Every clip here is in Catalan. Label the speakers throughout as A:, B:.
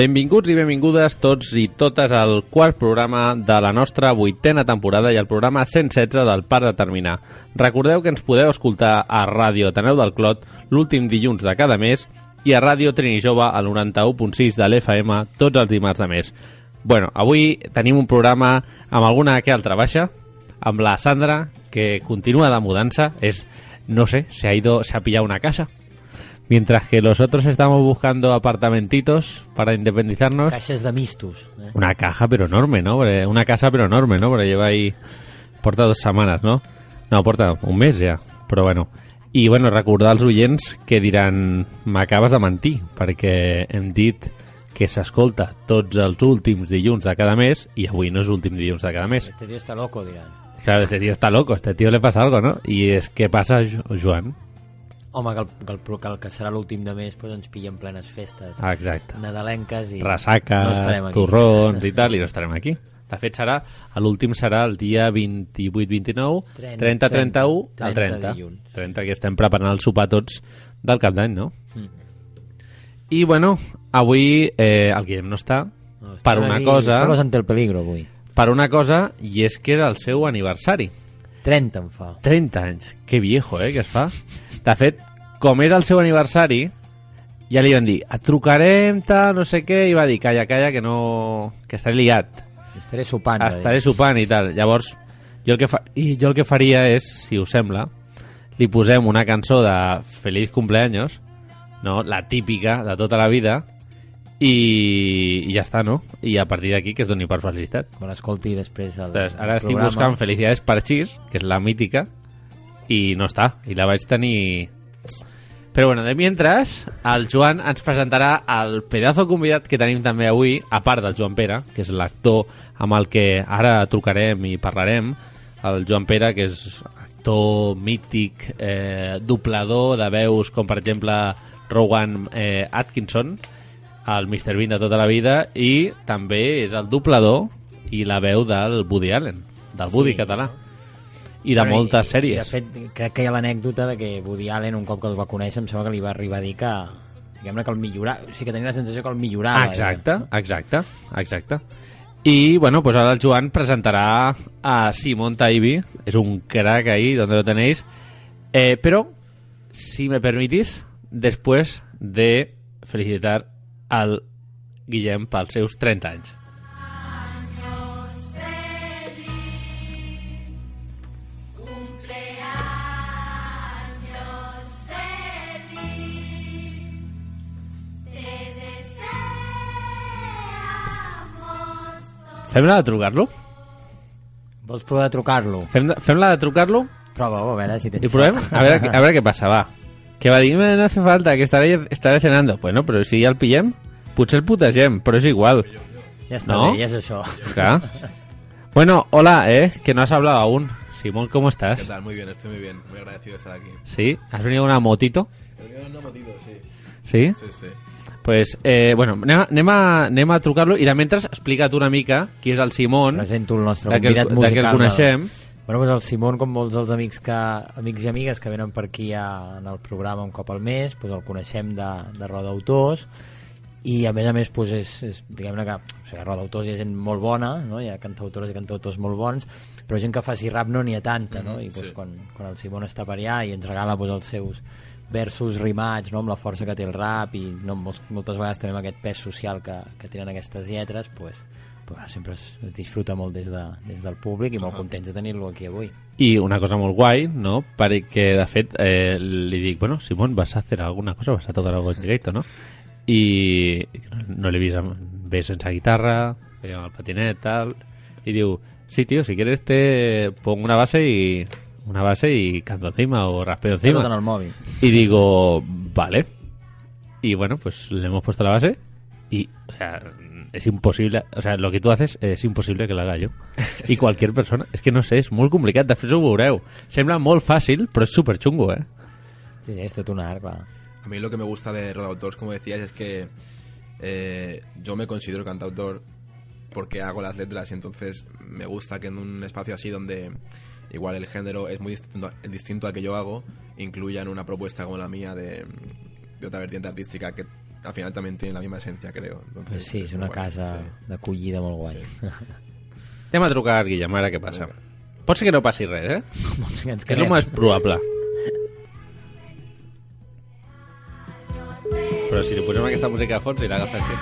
A: Benvinguts i benvingudes tots i totes al quart programa de la nostra vuitena temporada i el programa 116 del Parc de Terminar. Recordeu que ens podeu escoltar a Ràdio Ateneu del Clot l'últim dilluns de cada mes i a Ràdio Trini Jove al 91.6 de l'FM tots els dimarts de mes. Bueno, avui tenim un programa amb alguna que altra baixa, amb la Sandra, que continúa de mudança, es, no sé, se ha ido, se ha pillado una casa. Mientras que los otros estamos buscando apartamentitos para independizarnos.
B: Caixes de mistos. Eh?
A: Una caja pero enorme, ¿no? Una casa pero enorme, ¿no? Porque lleva ahí... Porta dos setmanes, no? No, porta un mes ja, però bueno. I, bueno, recordar als oients que diran m'acabes de mentir, perquè hem dit que s'escolta tots els últims dilluns de cada mes i avui no és l'últim dilluns de cada mes.
B: Este tío está loco, dirán.
A: Claro, este tío está loco, este tío le pasa algo, ¿no? I és que passa, Jo- Joan?
B: Home, que el que, el, que, el que serà l'últim de mes pues, ens pillen plenes festes
A: Ah, exacte.
B: nadalenques i...
A: Ressaques,
B: no
A: torrons i tal, i no estarem aquí. De fet, serà l'últim serà el dia 28-29,
B: 30,
A: 30-31, el
B: 30
A: 30.
B: dilluns.
A: 30, que estem preparant el sopar tots del cap d'any, no?
B: Mm.
A: I, bueno, avui eh, el Guillem no està
B: No,
A: per una
B: aquí
A: cosa,
B: Solos ante el peligro, avui.
A: per una cosa, i és que és el seu aniversari.
B: 30 em fa.
A: 30 anys. Que viejo, eh, que es fa. De fet, com és el seu aniversari, ja li van dir, et trucarem, tal, no sé què, i va dir, calla, calla, que no... que estaré liat.
B: Estaré sopant.
A: estaré sopant i tal. Llavors, jo el que, fa... i jo el que faria és, si us sembla, li posem una cançó de Feliz cumpleaños, no? la típica de tota la vida, i, i ja està, no? I a partir d'aquí que es doni per felicitat.
B: Me l'escolti després el,
A: Entonces, ara
B: el
A: estic
B: programa.
A: buscant Felicidades per Xis, que és la mítica, i no està, i la vaig tenir... Però bueno, de mientras, el Joan ens presentarà el pedazo convidat que tenim també avui, a part del Joan Pere, que és l'actor amb el que ara trucarem i parlarem, el Joan Pere, que és actor mític, eh, doblador de veus com per exemple Rowan eh, Atkinson, el Mr. Bean de tota la vida, i també és el doblador i la veu del Woody Allen, del Woody
B: Sí.
A: català, i de
B: Bueno,
A: moltes
B: I,
A: sèries.
B: de fet, crec que hi ha l'anècdota de que Woody Allen, un cop que el va conèixer, em sembla que li va arribar a dir que, diguem-ne que el millorava, o sigui que tenia la sensació que el millorava.
A: Exacte, exacte, exacte. I, bueno, pues ahora el Joan presentará a Simón Taibi, es un crack ahí, donde lo tenéis. Eh, pero, si me permitís, después de felicitar al Guillem pels seus 30 anys. Fem la de trucar-lo?
B: Vols provar de trucar-lo?
A: Fem, de- fem la de trucar-lo
B: Prova-ho, a veure si tens
A: y provem? A ver, a ver qué pasa, va. Que va dir, "Me, no hace falta, que estaré, estaré cenando. Bueno, però si ja el pillem, potser el putegem, però és igual.
B: Ja està
A: No?
B: bé, ja és això.
A: Clar. Bueno, hola, ¿eh? Que no has hablado aún. Simón, ¿cómo estás?
C: ¿Qué tal? Muy bien, estoy muy bien. Muy agradecido de estar aquí.
A: ¿Sí? ¿Has venido una motito?
C: He venido en una motito, sí.
A: Sí?
C: Sí, sí.
A: Pues, eh, bueno, anem a, anem a, anem a trucar-lo i de mentre explica tu una mica qui és el Simón,
B: Presento el nostre
A: de que,
B: convidat
A: de que
B: musical.
A: el coneixem.
B: Bueno, doncs el Simón, com molts dels amics, que, amics i amigues que venen per aquí a, en el programa un cop al mes, doncs el coneixem de, de Roda d'autors i a més a més doncs és, és diguem-ne que o sigui, Roda d'autors hi ha gent molt bona no? hi ha cantautores i cantautors molt bons però gent que faci rap no n'hi ha tanta no? i doncs,
C: sí.
B: quan, quan el Simón està per allà i ens regala doncs, els seus versos rimats no? amb la força que té el rap i no, moltes vegades també amb aquest pes social que, que tenen aquestes lletres doncs, però sempre es, es disfruta molt des, de, des del públic i molt
C: Ahà.
B: contents de tenir-lo aquí avui.
A: I una cosa molt guai, no? Perquè, de fet, eh, li dic, bueno, Simón, ¿vas a hacer alguna cosa? ¿Vas a tocar algo en directo, no? I no l'he vist amb, bé sense guitarra, bé amb el patinet, tal, i diu, sí, tío, si quieres te pongo una base y una base y canto encima o
B: en
A: encima.
B: el.
A: Y digo, vale. Y bueno, pues le hemos puesto la base y, o sea, es imposible, o sea, lo que tú haces es imposible que l'haga jo. I qualquier persona, és que no sé, és molt complicat, després ho veureu. Sembla molt fàcil, però és super xungo, eh?
B: Sí, sí, és tot un art, clar.
C: A mí lo que me gusta de Rodautors, como decías, es que eh, yo me considero cantautor porque hago las letras y entonces me gusta que en un espacio así donde igual el género es muy distinto, distinto al que yo hago, incluyan una propuesta como la mía de, de otra vertiente artística que al final también tiene la misma esencia, creo. Entonces,
B: Pues sí, és una
C: muy guay,
B: casa
C: sí.
B: d'acollida molt guai.
A: Anem a trucar Guillem, ara què passa? Pot ser que no passi res, eh?
B: Vols que ens
A: Que és el
B: quedem?
A: més probable. Però si li posem aquesta música de fons, irà agafant sí.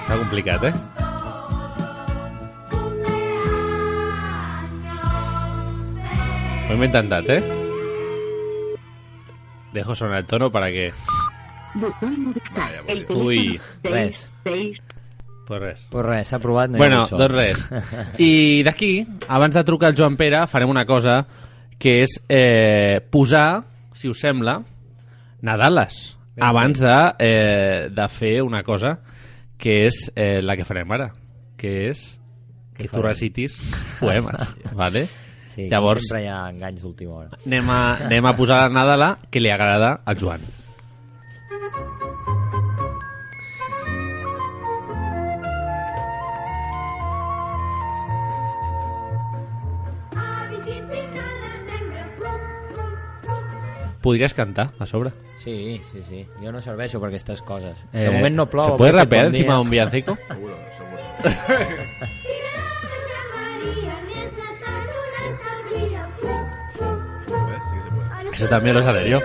A: Està complicat, eh? Ho hem intentat, eh? Dejo sonar el tono para que...
C: Vaya.
A: Uy,
B: Res.
A: pues res.
B: Pues res, s'ha provat. No hi ha
A: Bueno, doncs res. I d'aquí, abans de trucar al Joan Pere, farem una cosa que és eh, posar, si us sembla, Nadales,
B: Ben
A: abans de, eh, de fer una cosa que és eh, la que farem ara, que és que tu recitis poemes, vale?
B: Sí,
A: Llavors,
B: sempre hi ha enganys d'última hora.
A: anem a, anem a posar la Nadala que li agrada al Joan. Podries cantar a sobre.
B: Sí, sí, sí. Jo no serveixo per aquestes coses.
A: Eh,
B: de moment no plou.
A: ¿Se puede rapear encima de
B: dia.
A: un villancico?
C: Seguro, seguro.
A: Eso también lo sabré yo.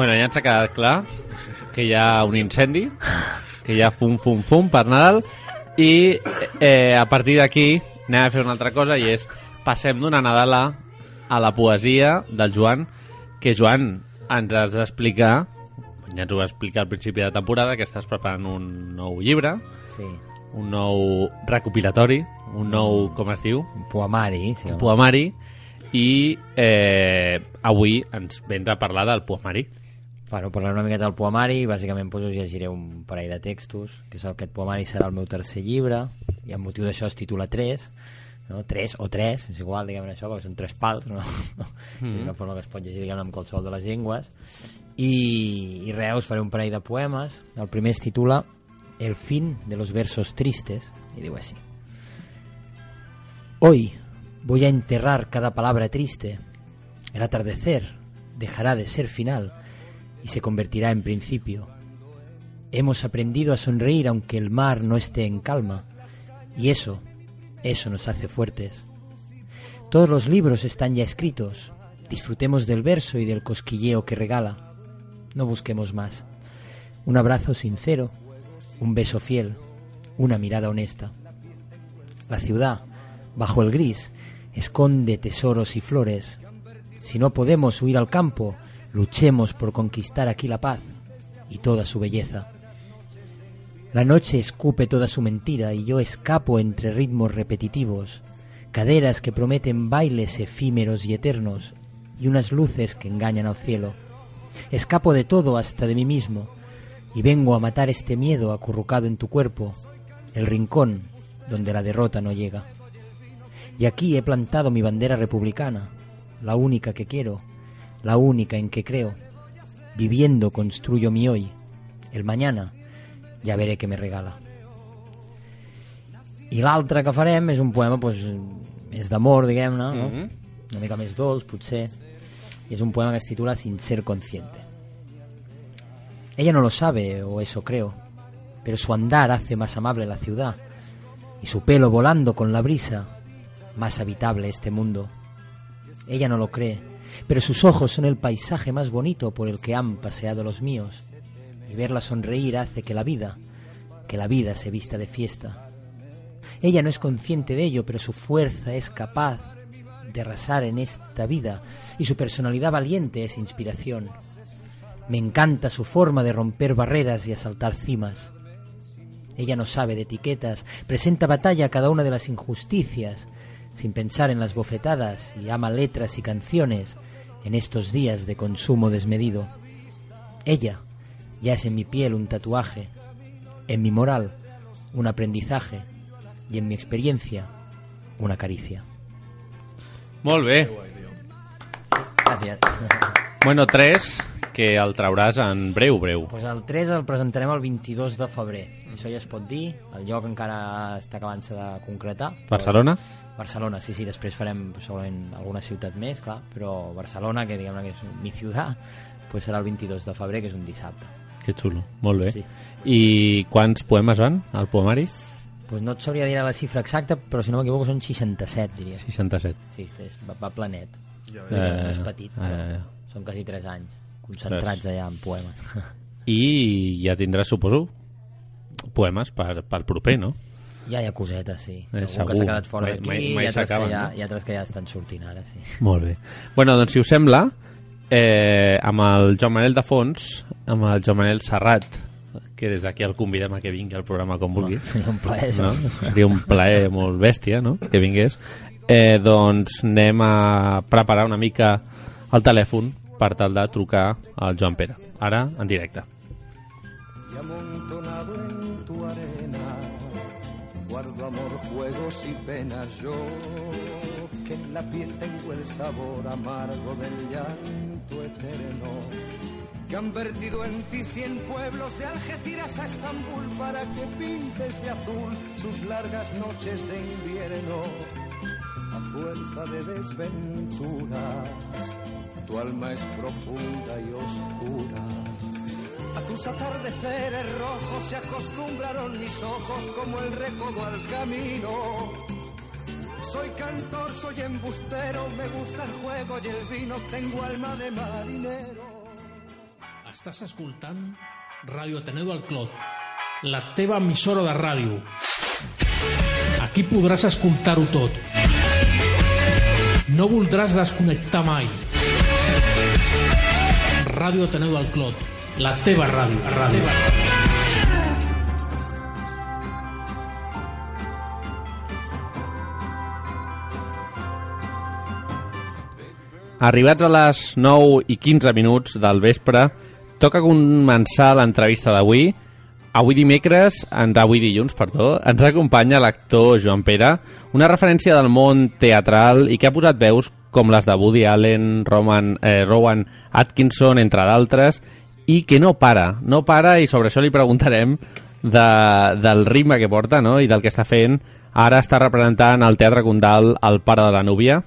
A: Bueno, ja ens ha quedat clar que hi ha un incendi, que hi ha fum, fum, fum per Nadal, i eh, a partir d'aquí anem a fer una altra cosa, i és passem d'una Nadala a la poesia del Joan, que Joan ens has d'explicar, ja ens ho va explicar al principi de temporada, que estàs preparant un nou llibre,
B: Sí.
A: un nou recopilatori, un nou, com es diu,
B: Un poemari, sí.
A: un poemari, i eh, avui ens vens a parlar del poemari.
B: Bueno, parlaré una miqueta del poemari, bàsicament doncs, us llegiré un parell de textos, que és el aquest poemari serà el meu tercer llibre, i amb motiu d'això es titula 3, no? 3 o 3, és igual, diguem-ne això, perquè són tres pals, no? Mm. És una forma que es pot llegir, diguem amb qualsevol de les llengües. I, I res, us faré un parell de poemes. El primer es titula El fin de los versos tristes, i diu així. Hoy voy a enterrar cada palabra triste. El atardecer dejará de ser final y se convertirá en principio. Hemos aprendido a sonreír aunque el mar no esté en calma, y eso, eso nos hace fuertes. Todos los libros están ya escritos, disfrutemos del verso y del cosquilleo que regala. No busquemos más. Un abrazo sincero, un beso fiel, una mirada honesta. La ciudad, bajo el gris, esconde tesoros y flores. Si no podemos huir al campo, luchemos por conquistar aquí la paz y toda su belleza. La noche escupe toda su mentira y yo escapo entre ritmos repetitivos, caderas que prometen bailes efímeros y eternos y unas luces que engañan al cielo. Escapo de todo hasta de mí mismo y vengo a matar este miedo acurrucado en tu cuerpo, el rincón donde la derrota no llega. Y aquí he plantado mi bandera republicana, la única que quiero, la única en que creo. Viviendo construyo mi hoy, el mañana, ja veré què me regala. I l'altre que farem és un poema pues, més d'amor, diguem-ne, no?
A: Mhm.
B: una mica més dolç, potser. Un poema que es titula Sin ser consciente. Ella no lo sabe, o eso creo, pero su andar hace más amable la ciudad y su pelo volando con la brisa, más habitable este mundo. Ella no lo cree, pero sus ojos son el paisaje más bonito por el que han paseado los míos. Y verla sonreír hace que la vida, que la vida se vista de fiesta. Ella no es consciente de ello, pero su fuerza es capaz de arrasar en esta vida y su personalidad valiente es inspiración. Me encanta su forma de romper barreras y asaltar cimas. Ella no sabe de etiquetas, presenta batalla a cada una de las injusticias, sin pensar en las bofetadas y ama letras y canciones en estos días de consumo desmedido. Ella ya es en mi piel un tatuaje, en mi moral un aprendizaje y en mi experiencia una caricia. Gràcies.
A: Bueno, 3, que el trauràs en breu, breu.
B: Pues el 3 el presentarem el 22 de febrer. Això ja es pot dir, el lloc encara està acabant-se de concretar. però-
A: Barcelona?
B: Barcelona, sí, sí, després farem segurament alguna ciutat més, clar, però Barcelona, que diguem que és mi ciutat, pues serà el 22 de febrer, que és un dissabte.
A: Que xulo, molt bé.
B: Sí.
A: I quants poemes van al poemari?
B: Pues no et sabria dir la xifra exacta, però si no m'equivoco són 67, diria.
A: 67.
B: Sí, és, va, va planet.
C: Ja
B: Eh, no és petit, però
A: eh.
B: són quasi 3 anys, concentrats allà en poemes.
A: I ja tindràs, suposo, poemes per, pel proper, no?
B: ja hi ha cosetes, sí.
A: Eh,
B: Algun
A: segur.
B: que s'ha quedat fora d'aquí, i, altres que ja,
A: no?
B: i altres que ja estan sortint ara, sí.
A: Molt bé. Bueno, doncs si us sembla, eh, amb el Joan Manel de fons, amb el Joan Manel Serrat, que des d'aquí el convidem a que vingui al programa com vulgui.
B: Seria un plaer,
A: no? Seria un plaer molt bèstia, no?, que vingués. Eh, doncs anem a preparar una mica el telèfon per tal de trucar al Joan Pere. Ara, en directe.
D: y amontonado en tu arena guardo amor, juegos y penas yo que en la piel tengo el sabor amargo del llanto eterno que han vertido en ti cien pueblos de Algeciras a Estambul para que pintes de azul sus largas noches de invierno fuerza de desventuras tu alma es profunda y oscura a tus atardeceres rojos se acostumbraron mis ojos como el recodo al camino. Soy cantor, soy embustero, me gusta el juego y el vino, tengo alma de marinero.
E: Estàs escoltant Ràdio Ateneu del Clot, la teva emissora de ràdio. Aquí podràs escoltar-ho tot. No voldràs desconnectar mai. Ràdio Ateneu del Clot, la teva ràdio. ràdio.
A: Arribats a les 9 i 15 minuts del vespre, toca començar l'entrevista d'avui. Avui dimecres, en, avui dilluns, perdó, ens acompanya l'actor Joan Pere, una referència del món teatral i que ha posat veus com les de Woody Allen, Roman, eh, Rowan Atkinson, entre d'altres, i que no para, no para, i sobre això li preguntarem de, del ritme que porta no? i del que està fent. Ara està representant el Teatre Condal el pare de la núvia.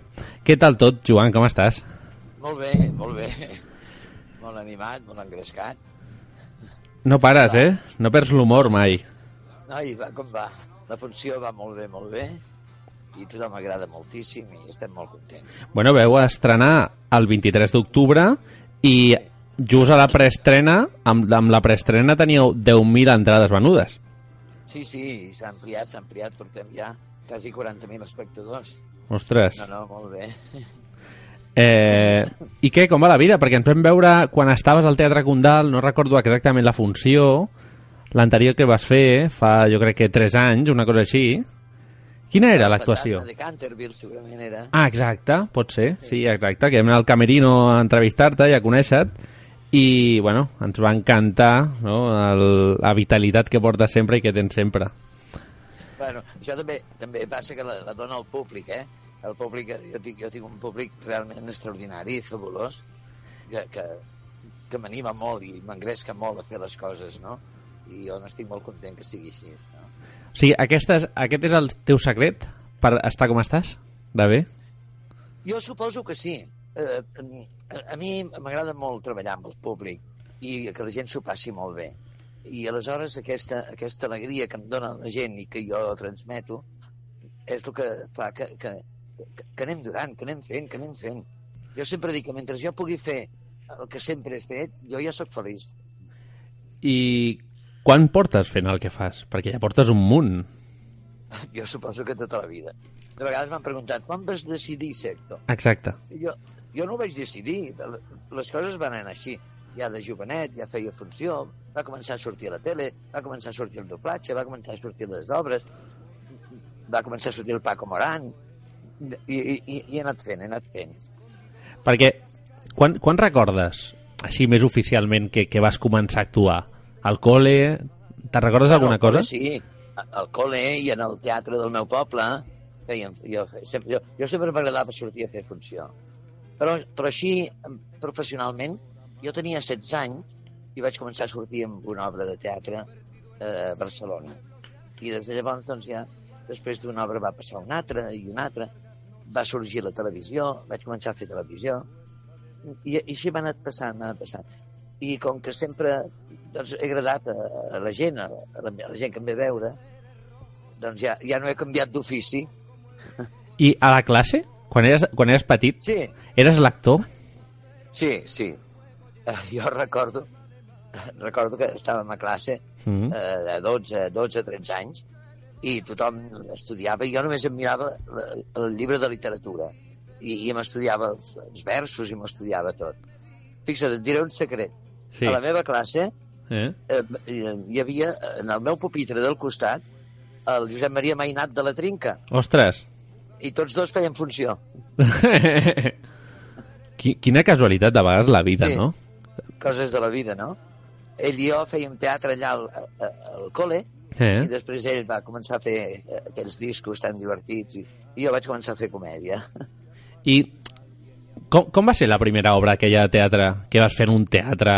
A: Què tal tot, Joan, com estàs?
F: Molt bé, molt bé. Molt animat, molt engrescat.
A: No pares, eh? No perds l'humor mai.
F: Ai, va, com va? La funció va molt bé, molt bé. I tothom m'agrada moltíssim i estem molt contents.
A: Bueno, veu estrenar el 23 d'octubre i just a la preestrena, amb, amb la preestrena teníeu 10.000 entrades venudes.
F: Sí, sí, s'ha ampliat, s'ha ampliat. Portem ja quasi 40.000 espectadors.
A: Ostres.
F: No, no, molt bé.
A: Eh, I què, com va la vida? Perquè ens vam veure quan estaves al Teatre Condal, no recordo exactament la funció, l'anterior que vas fer, fa jo crec que 3 anys, una cosa així. Quina era l'actuació?
F: De Canterville, segurament era.
A: Ah, exacte, pot ser, sí, exacte, que vam anar al Camerino a entrevistar-te i a conèixer-te i, bueno, ens va encantar no? El, la vitalitat que portes sempre i que tens sempre.
F: Bueno, això també també passa que la, la dona al públic, eh? El públic, jo tinc, jo tinc un públic realment extraordinari i fabulós, que, que, que m'anima molt i m'engresca molt a fer les coses, no? i jo n'estic molt content que sigui així. No?
A: O sigui, aquest és, aquest és el teu secret per estar com estàs? De bé?
F: Jo suposo que sí. Eh, a, a mi m'agrada molt treballar amb el públic i que la gent s'ho passi molt bé. I aleshores aquesta, aquesta alegria que em dona la gent i que jo transmeto és el que fa que, que, que, que anem durant, que anem fent, que anem fent. Jo sempre dic que mentre jo pugui fer el que sempre he fet, jo ja sóc feliç.
A: I quan portes fent el que fas? Perquè ja portes un munt.
F: Jo suposo que tota la vida. De vegades m'han preguntat, quan vas decidir ser actor?
A: Exacte.
F: Jo, jo no ho vaig decidir, les coses van anar així. Ja de jovenet, ja feia funció, va començar a sortir a la tele, va començar a sortir el doblatge, va començar a sortir les obres, va començar a sortir el Paco Moran, i, i, i he anat fent, he anat fent.
A: Perquè quan, quan recordes, així més oficialment, que, que vas començar a actuar? Al col·le? Te'n recordes
F: Bueno,
A: alguna cosa?
F: Sí, al col·le i en el teatre del meu poble feien, jo, sempre, jo, jo sempre m'agradava sortir a fer funció. Però, però així, professionalment, jo tenia 16 anys i vaig començar a sortir amb una obra de teatre eh, a Barcelona. I des de llavors, doncs ja, després d'una obra va passar una altra i una altra, va sorgir la televisió, vaig començar a fer televisió, i, i així m'ha anat passant, anat passant. I com que sempre doncs, he agradat a, a la gent, a, la, a la gent que em ve veure, doncs ja, ja no he canviat d'ofici.
A: I a la classe? Quan eres, quan eres petit?
F: Sí,
A: Eres l'actor?
F: sí, sí. Eh, jo recordo, recordo que estàvem a classe
A: Mm.
F: eh, de 12, 12, 13 anys i tothom estudiava i jo només em mirava el llibre de literatura i, i m'estudiava els, els versos i m'estudiava tot. Fixa't, et diré un secret.
A: Sí.
F: A la meva classe
A: Eh?
F: eh, hi havia, en el meu pupitre del costat, el Josep Maria Mainat de la Trinca,
A: Ostres!
F: i tots dos feien funció.
A: Qui- Quina casualitat de vegades la vida,
F: Sí.
A: no?
F: Coses de la vida, no? Ell i jo fèiem teatre allà al, a- al col·le, i
A: Eh?
F: després ell va començar a fer eh, aquells discos tan divertits, i, i jo vaig començar a fer comèdia.
A: I com, com va ser la primera obra aquella de teatre que vas fer en un teatre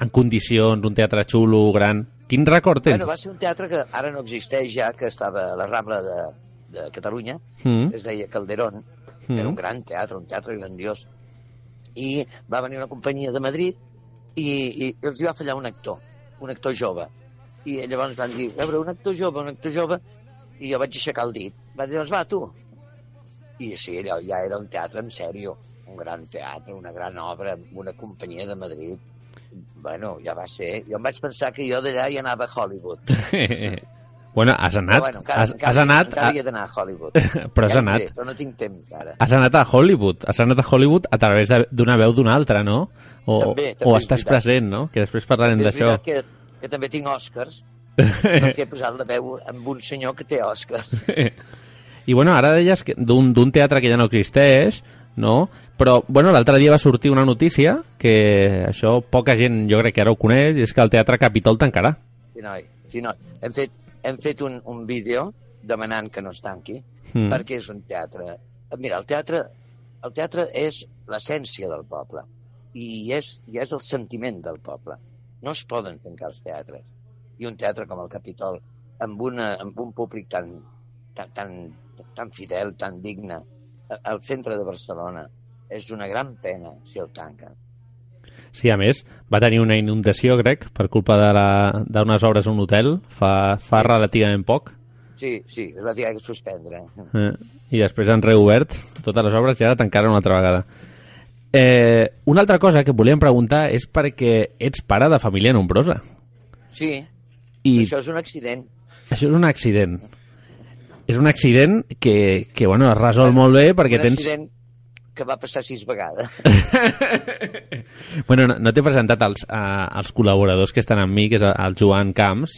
A: en condicions, un teatre xulo, gran? Quin record tens?
F: Bueno, va ser un teatre que ara no existeix ja, que estava a la Rambla de, de Catalunya,
A: Mm.
F: es deia Calderón,
A: Mm.
F: era un gran teatre, un teatre grandiós. I va venir una companyia de Madrid i, i els hi va fallar un actor, un actor jove. I llavors van dir, a veure, un actor jove, un actor jove, i jo vaig aixecar el dit. Va dir, doncs va, tu. I sí, allò ja era un teatre en sèrio, un gran teatre, una gran obra, una companyia de Madrid. Bueno, ja va ser. Jo em vaig pensar que jo d'allà hi anava a Hollywood.
A: bueno, has anat,
F: Però, bueno, encara,
A: has,
F: encara,
A: has anat,
F: encara
A: a,
F: havia d'anar a Hollywood.
A: però has
F: Ja
A: anat,
F: diré, Però no tinc temps, ara.
A: has anat a Hollywood, has anat a Hollywood a través d'una veu d'una altra, no? O,
F: També, també
A: o estàs present, no? Que després parlarem d'això.
F: que, que també tinc Oscars, perquè he posat la veu amb un senyor que té Oscars.
A: I bueno, ara deies d'un teatre que ja no existeix, no? Però, bueno, l'altre dia va sortir una notícia que això poca gent jo crec que ara ho coneix, i és que el Teatre Capitol tancarà.
F: Sí, noi, sí, noi. Hem fet, hem fet un, un vídeo demanant que no es tanqui,
A: Mm.
F: perquè és un teatre... Mira, el teatre, el teatre és l'essència del poble i és, i és el sentiment del poble. No es poden tancar els teatres. I un teatre com el Capitol, amb, una, amb un públic tan, tan, tan, tan fidel, tan digne, al centre de Barcelona, és una gran pena si el tanquen.
A: Sí, a més, va tenir una inundació, crec, per culpa d'unes obres a un hotel fa, fa relativament poc.
F: Sí, sí, es va tirar que suspendre.
A: Eh, I després han reobert totes les obres i ara tancaren una altra vegada. Eh, una altra cosa que volíem preguntar és perquè ets pare de família nombrosa.
F: Sí,
A: I
F: això és un accident.
A: això és un accident. És un accident que, que bueno, es resol molt bé perquè
F: un
A: tens...
F: accident que va passar sis vegades.
A: Bueno, no, no t'he presentat els, uh, els col·laboradors que estan amb mi, que és el Joan Camps,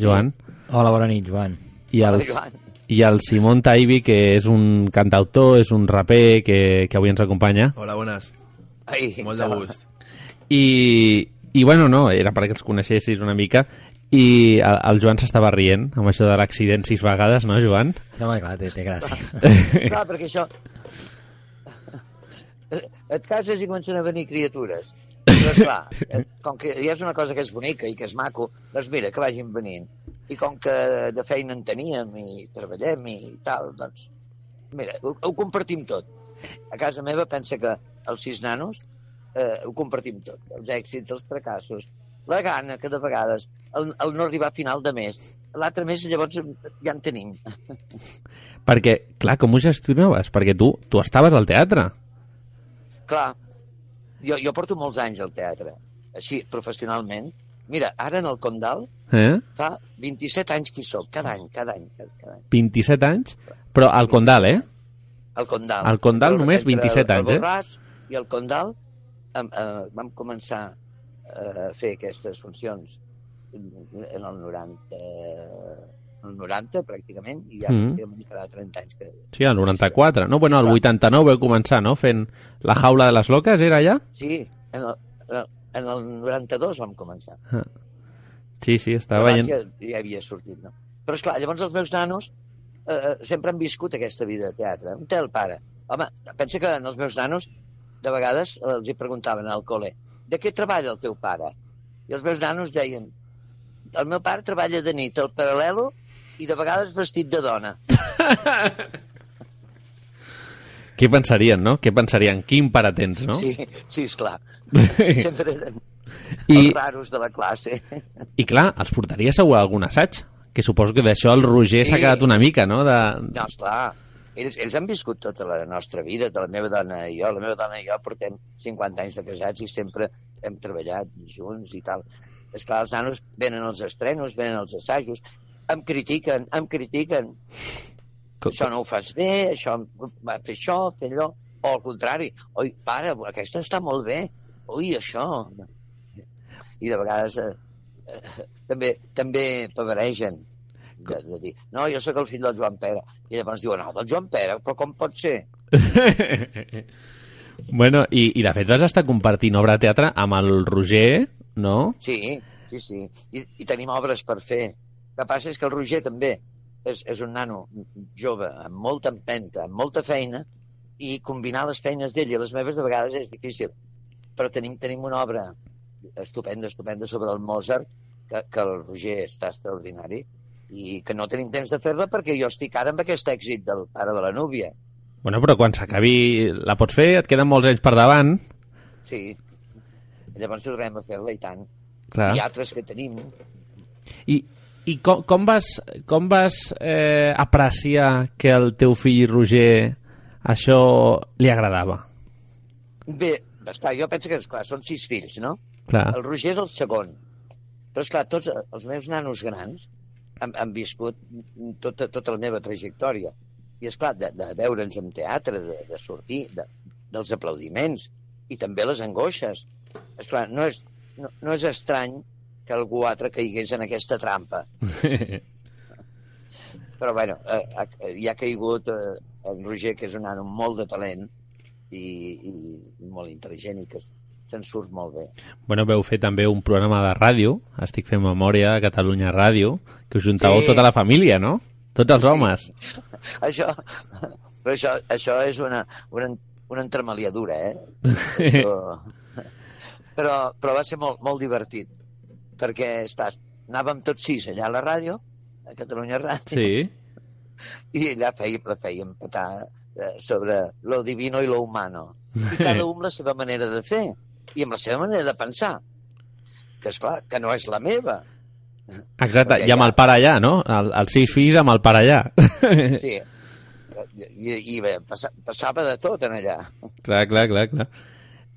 A: Joan,
B: Hola, bona nit, Joan.
A: i,
F: Hola,
A: els,
F: Joan.
A: I el Simon Taibi, que és un cantautor, és un raper que, que avui ens acompanya.
C: Hola, bones.
F: Ai,
C: Molt de gust.
A: I, i bueno, no, era perquè els coneixessis una mica i el, el Joan s'estava rient amb això de l'accident sis vegades, no, Joan?
B: Sí, home, clar, té, té gràcia.
F: Clar, perquè això... Et cases i comencen a venir criatures. Però, esclar, eh, com que ja és una cosa que és bonica i que és maco, doncs mira, que vagin venint. I com que de feina en teníem i treballem i tal, doncs, mira, ho, ho compartim tot. A casa meva pensa que els sis nanos eh, ho compartim tot. Els èxits, els fracassos, la gana que de vegades, el, el no arribar a final de mes, l'altre mes llavors ja en tenim.
A: Perquè, clar, com ho gestionaves? Perquè tu, tu estaves al teatre.
F: Clar, jo, jo porto molts anys al teatre, així, professionalment. Mira, ara en el Condal
A: Eh?
F: fa 27 anys que hi soc, cada any, cada any, cada, any.
A: 27 anys, però al Condal, eh?
F: El Condal.
A: Al Condal
F: Però
A: només
F: entre
A: 27 anys,
F: el
A: eh?
F: Borràs i el Condal em, eh, vam començar eh, a fer aquestes funcions en el 90, en el 90 pràcticament, i ja
A: Mm.
F: pràcticament farà 30 anys que...
A: Sí, el 94. No, bueno, el
F: Esclar.
A: 89 veu començar, no? Fent la jaula de les loques, era allà?
F: Sí, en el, en el, en el 92 vam començar.
A: Sí, sí, estava veient...
F: ja, ja havia sortit, no? Però, esclar, llavors els meus nanos eh, eh, sempre han viscut aquesta vida de teatre. On té el pare? Home, pensa que en els meus nanos, de vegades, els hi preguntaven al col·le, de què treballa el teu pare? I els meus nanos deien, el meu pare treballa de nit al paral·lelo i de vegades vestit de dona.
A: Què pensarien, no? Què pensarien? Quin pare tens, no?
F: Sí, sí, esclar. Sempre eren
A: I,
F: els raros de la classe.
A: I clar, els portaria segur a algun assaig. Que suposo que d'això el Roger s'ha
F: Sí.
A: quedat una mica, no? De...
F: No, esclar. Ells, ells han viscut tota la nostra vida, de la meva dona i jo. La meva dona i jo portem 50 anys de casats i sempre hem treballat junts i tal. És clar, els nanos venen als estrenos, venen als assajos, em critiquen, em critiquen.
A: Co-
F: Això no ho fas bé, això, va fer això, fer allò. O al contrari, oi, pare, aquesta està molt bé. Ui, això. I de vegades eh, eh, també, també pavaregen de, de dir, no, jo sóc el fill del Joan Pere. I llavors diuen, no, del Joan Pere, però com pot ser?
A: bueno, i, i de fet vas estar compartint obra de teatre amb el Roger, no?
F: Sí, sí, sí. I, i tenim obres per fer. El que passa és que el Roger també és, és un nano jove, amb molta empenta, amb molta feina, i combinar les feines d'ell i les meves de vegades és difícil. Però tenim, tenim una obra estupenda, estupenda sobre el Mozart, que, que el Roger està extraordinari, i que no tenim temps de fer-la perquè jo estic ara amb aquest èxit del pare de la núvia.
A: Bueno, però quan s'acabi la pots fer, et queden molts anys per davant.
F: Sí. Llavors tornem a fer-la i tant.
A: Clar.
F: I altres que tenim.
A: I, i com, com vas, com vas eh, apreciar que el teu fill Roger això li agradava?
F: Bé, esclar, jo penso que, esclar, són sis fills, no?
A: Clar.
F: El Roger és el segon. Però, esclar, tots els meus nanos grans han, han viscut tota, tota la meva trajectòria. I, esclar, de, de veure'ns en teatre, de, de sortir, de, dels aplaudiments i també les angoixes. Esclar, no és, no, no és estrany que algú altre caigués en aquesta trampa. Però, bueno, eh, hi ha caigut eh, en Roger, que és un nano molt de talent i, i, molt intel·ligent i que se'n surt molt bé.
A: Bueno, veu fer també un programa de ràdio, estic fent memòria, a Catalunya Ràdio, que us juntàveu
F: Sí.
A: tota la família, no? Tots els homes.
F: Això, però això, això és una, una, una entremaliadura, eh? Això... Però, però va ser molt, molt divertit, perquè estàs, anàvem tots sis allà a la ràdio, a Catalunya Ràdio,
A: Sí.
F: i allà fèiem, la fèiem petar eh, sobre lo divino i lo humano. I cada un la seva manera de fer, i amb la seva manera de pensar, que és clar que no és la meva.
A: Exacte,
F: Perquè
A: i amb
F: ja-
A: el pare allà, no? El, els sis fills amb el pare allà.
F: Sí. I, i bé, passa, passava de tot en allà.
A: clar, clar, clar, clar.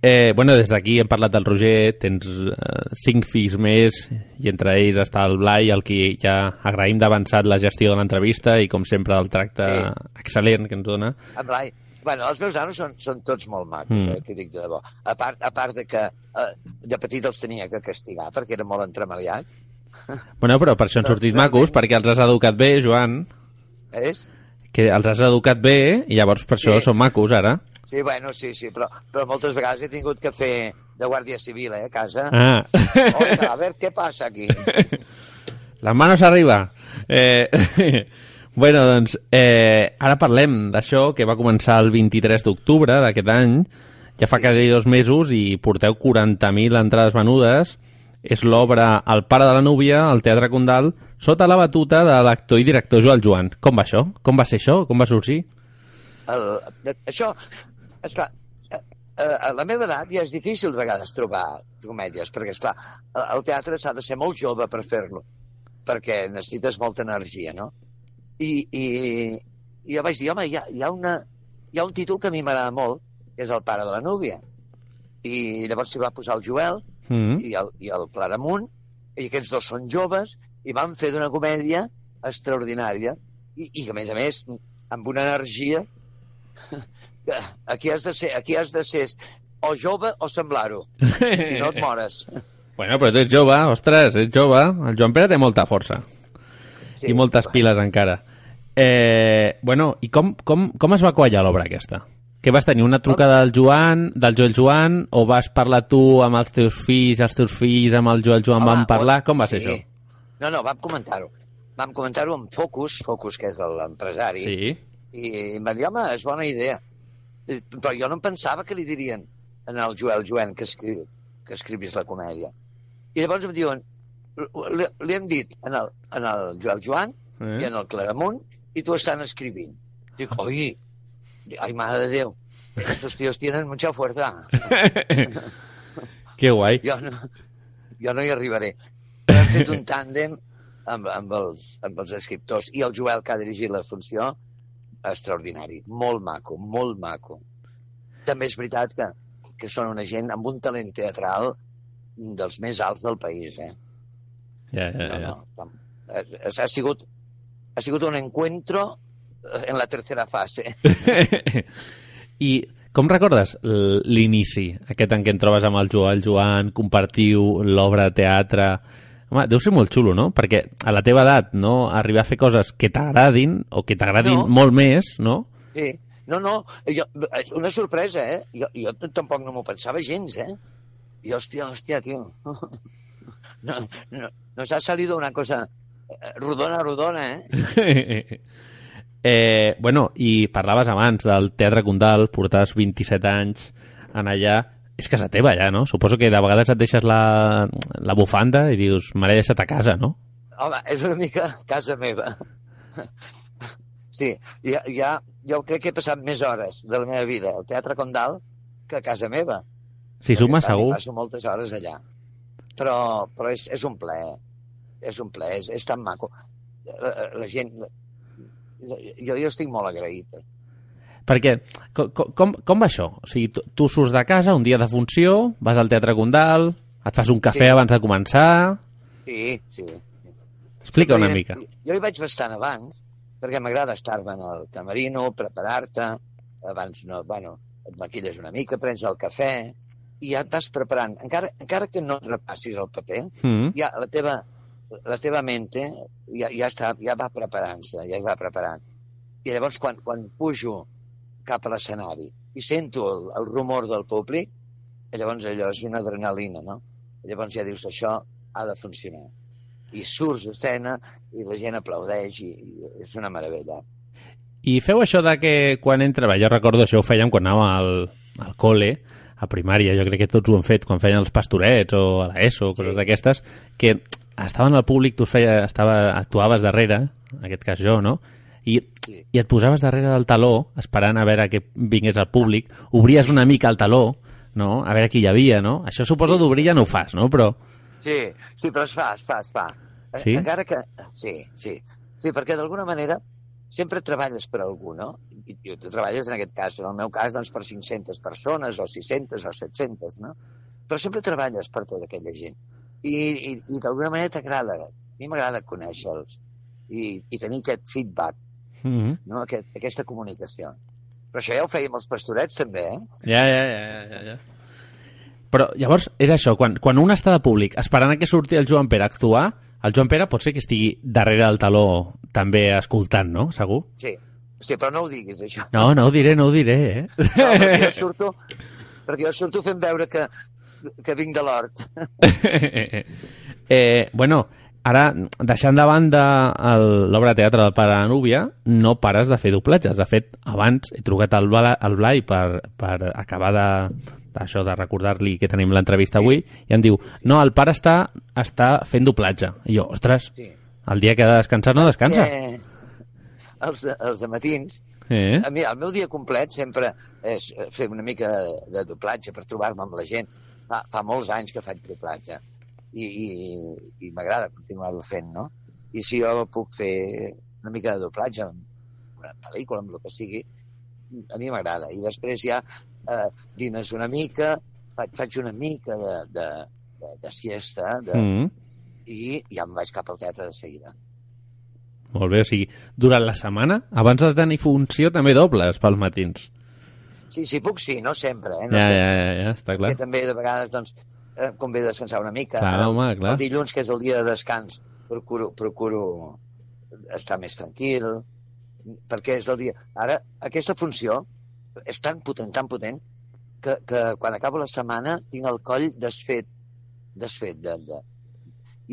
A: Eh, bueno, des d'aquí hem parlat del Roger, tens eh, cinc fills més, i entre ells està el Blai, el qui ja agraïm d'avançat la gestió de l'entrevista i, com sempre, el tracte
F: Sí.
A: excel·lent que ens dona.
F: En Blai, bueno, els meus nanos són, són tots molt macos,
A: Mm.
F: eh, que dic de debò. A part, a part de que eh, de petit els tenia que castigar perquè eren molt entremaliats.
A: Bueno, però per això han
F: Però
A: sortit
F: realment-
A: macos, perquè els has educat bé, Joan,
F: És?
A: que els has educat bé i llavors per això
F: Sí.
A: són macos, ara.
F: Sí, bueno, sí, sí, però, però moltes vegades he tingut que fer de guàrdia civil, eh, a casa.
A: Ah.
F: Oiga, a veure què passa aquí.
A: Les manos arriba. Eh, bueno, doncs, eh, ara parlem d'això que va començar el 23 d'octubre d'aquest any ja fa quasi dos mesos i porteu 40.000 entrades venudes. És l'obra El pare de la núvia, al Teatre Condal, sota la batuta de l'actor i director Joel Joan. Com va això? Com va ser això? Com va sorgir?
F: El, això, esclar, a, a la meva edat ja és difícil de vegades trobar comèdies, perquè, esclar, el teatre s'ha de ser molt jove per fer-lo, perquè necessites molta energia, no? I, i, i jo vaig dir, home, hi ha, hi, ha una, hi ha un títol que a mi m'agrada molt, que és El pare de la núvia. I llavors s'hi va posar el Joel
A: Mm.
F: i el, i el Claramunt, i aquests dos són joves, i van fer d'una comèdia extraordinària, i, i a més a més, amb una energia aquí has de ser, aquí has de ser o jove o semblar-ho, si no et mores.
A: Bueno, però tu ets jove, ostres, ets jove. El Joan Pere té molta força.
F: Sí,
A: I moltes piles encara. Eh, bueno, i com, com, com es va quallar l'obra aquesta? Que vas tenir una trucada del Joan, del Joel Joan, o vas parlar tu amb els teus fills, els teus fills amb el Joel Joan
F: Home,
A: van parlar? Com va ser
F: sí.
A: això?
F: No, no, vam comentar-ho. Vam comentar-ho amb Focus, Focus, que és l'empresari,
A: Sí.
F: i em va dir, home, és bona idea. I- Però jo no em pensava que li dirien en el Joel Joan que, escri que escrivis la comèdia. I llavors em diuen, li, li hem dit en el, en el Joel Joan
A: Eh?
F: i en el Claramunt, i tu estan escrivint. Dic, oi, ai, mare de Déu, estos tíos tienen mucha fuerza.
A: Que guai.
F: Jo no, jo no hi arribaré. Però hem fet un tàndem amb, amb, els, amb els escriptors i el Joel, que ha dirigit la funció, extraordinari. Molt maco, molt maco. També és veritat que, que són una gent amb un talent teatral dels més alts del país, eh?
A: Ja, ja,
F: No,
A: ja.
F: no, ha, ha, sigut, ha sigut un encuentro eh, en la tercera fase.
A: I com recordes l'inici, aquest en què et trobes amb el Joel Joan, compartiu l'obra de teatre... Home, deu ser molt xulo, no? Perquè a la teva edat, no?, arribar a fer coses que t'agradin o que t'agradin
F: No.
A: molt més, no?
F: Sí. No, no, jo, una sorpresa, eh? Jo, jo tampoc no m'ho pensava gens, eh? I, hòstia, hòstia, tio. No, no, nos ha salido una cosa eh, rodona, rodona, eh?
A: eh, bueno, i parlaves abans del Teatre Condal, portaves 27 anys en allà, és casa teva ja, no? Suposo que de vegades et deixes la, la bufanda i dius, l'he deixat a casa, no?
F: Home, és una mica casa meva. Sí, ja, ja, jo crec que he passat més hores de la meva vida al Teatre Condal que a casa meva.
A: Si suma, segur.
F: Passo moltes hores allà. Però, però és, és un plaer. És un plaer, és, és tan maco. La, la gent... Jo, jo estic molt agraït.
A: Perquè, co- co- com, com va això? O sigui, tu, tu surts de casa un dia de funció, vas al Teatre Condal, et fas un cafè
F: Sí.
A: abans de començar...
F: Sí, sí.
A: Explica una mica.
F: hi- Jo hi vaig bastant abans, perquè m'agrada estar-me en el camerino, preparar-te, abans no, bueno, et maquilles una mica, prens el cafè, i ja et vas preparant. Encara, encara que no et repassis el paper,
A: Mm.
F: ja la teva, la teva mente ja, ja, està, ja va preparant-se, ja es va preparant. I llavors, quan, quan pujo cap a l'escenari i sento el, el rumor del públic, llavors allò és una adrenalina, no? Llavors ja dius, això ha de funcionar. I surts d'escena i la gent aplaudeix i, i és una meravella.
A: I feu això de que quan entra... Bé, jo recordo això ho fèiem quan anàvem al, al col·le, a primària, jo crec que tots ho han fet quan feien els pastorets o a l'ESO, coses d'aquestes, que estaven al públic, tu feia, estava, actuaves darrere, en aquest cas jo, no? I,
F: Sí.
A: i et posaves darrere del taló, esperant a veure que vingués al públic, obries una mica el taló, no? A veure qui hi havia, no? Això suposo d'obrir ja no ho fas, no? Però...
F: Sí, sí, però es fa, es fa, es fa. Eh,
A: Sí?
F: Encara que... Sí, sí. Sí, perquè d'alguna manera sempre treballes per algú, no? I, i tu treballes, en aquest cas, en el meu cas, doncs, per 500 persones, o 600, o 700, no? Però sempre treballes per tota aquella gent. I, i, i d'alguna manera t'agrada. A mi m'agrada conèixer-los i, i tenir aquest feedback,
A: Mm -hmm.
F: no? Aquest, aquesta comunicació. Però això ja ho fèiem els pastorets, també, eh?
A: Ja, ja, ja, ja, ja, ja. Però llavors és això, quan, quan un està de públic esperant a que surti el Joan Pere a actuar, el Joan Pere pot ser que estigui darrere del taló també escoltant, no? Segur?
F: Sí. Sí, però no ho diguis, això.
A: No, no ho diré, no ho diré, eh?
F: No, perquè jo surto, perquè jo surto fent veure que, que vinc de l'hort.
A: eh, bueno, ara, deixant de banda l'obra de teatre del Pare de Núvia, no pares de fer doblatges. De fet, abans he trucat al, Bla, al Blai per, per acabar de d'això de recordar-li que tenim l'entrevista avui i em diu, no, el pare està, està fent doblatge. I jo, ostres,
F: Sí.
A: el dia que ha de descansar no descansa.
F: Eh, els, de- els de matins,
A: Eh?
F: a mi el meu dia complet sempre és fer una mica de doblatge per trobar-me amb la gent. Fa, fa molts anys que faig doblatge i, i, i m'agrada continuar-ho fent, no? I si jo puc fer una mica de doblatge en una pel·lícula, amb el que sigui, a mi m'agrada. I després ja eh, dines una mica, faig, faig una mica de, de, de, de siesta de,
A: Mm.
F: i ja em vaig cap al teatre de seguida.
A: Molt bé, o sigui, durant la setmana, abans de tenir funció, també dobles pels matins.
F: Sí, si puc, sí, no sempre, eh? No
A: Ja,
F: sempre.
A: ja, ja, ja, està clar.
F: que també de vegades doncs, eh, convé descansar una mica.
A: Clar,
F: Ara,
A: home, clar.
F: El dilluns, que és el dia de descans, procuro, procuro estar més tranquil, perquè és el dia... Ara, aquesta funció és tan potent, tan potent, que, que quan acabo la setmana tinc el coll desfet, desfet de, de...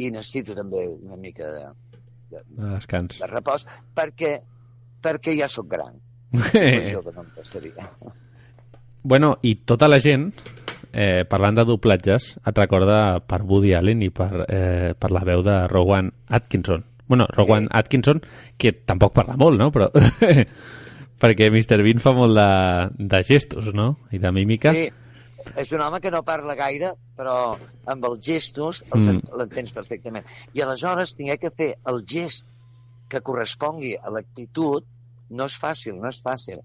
F: i necessito també una mica de,
A: De descans.
F: de repòs, perquè, perquè ja sóc gran. Això que no em passaria.
A: Bueno, i tota la gent, eh, parlant de doblatges, et recorda per Woody Allen i per, eh, per la veu de Rowan Atkinson. Bueno, Rowan
F: Sí.
A: Atkinson, que tampoc parla molt, no? Però... perquè Mr. Bean fa molt de, de gestos, no? I de mímica.
F: Sí, és un home que no parla gaire, però amb els gestos
A: Mm.
F: l'entens perfectament. I aleshores tinc que fer el gest que correspongui a l'actitud no és fàcil, no és fàcil.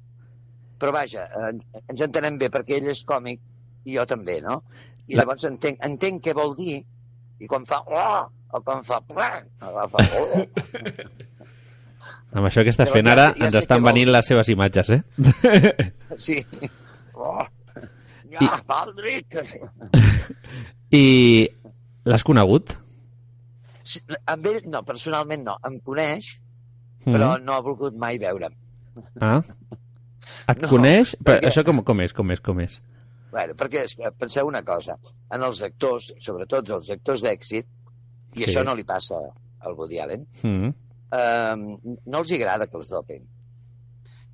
F: Però vaja, en- ens entenem bé perquè ell és còmic i jo també, no? I
A: La-
F: llavors entenc, entenc què vol dir i quan fa oh, o quan fa plan, o fa oh,
A: Amb això que estàs fent
F: ja
A: ara,
F: sé- ja
A: ens estan
F: vol
A: venint les seves imatges, eh?
F: sí. Oh, ja, Valdric!
A: I l'has conegut?
F: Sí, Amb ell, no, personalment no. Em coneix, però
A: Mhm.
F: no ha volgut mai veure'm.
A: Ah. Et
F: No,
A: coneix? Però
F: perquè-
A: això com, com és, com és, com és?
F: Bueno, perquè penseu una cosa, en els actors, sobretot els actors d'èxit, i
A: Sí.
F: això no li passa al Woody Allen,
A: Mm.
F: eh, no els agrada que els dopin.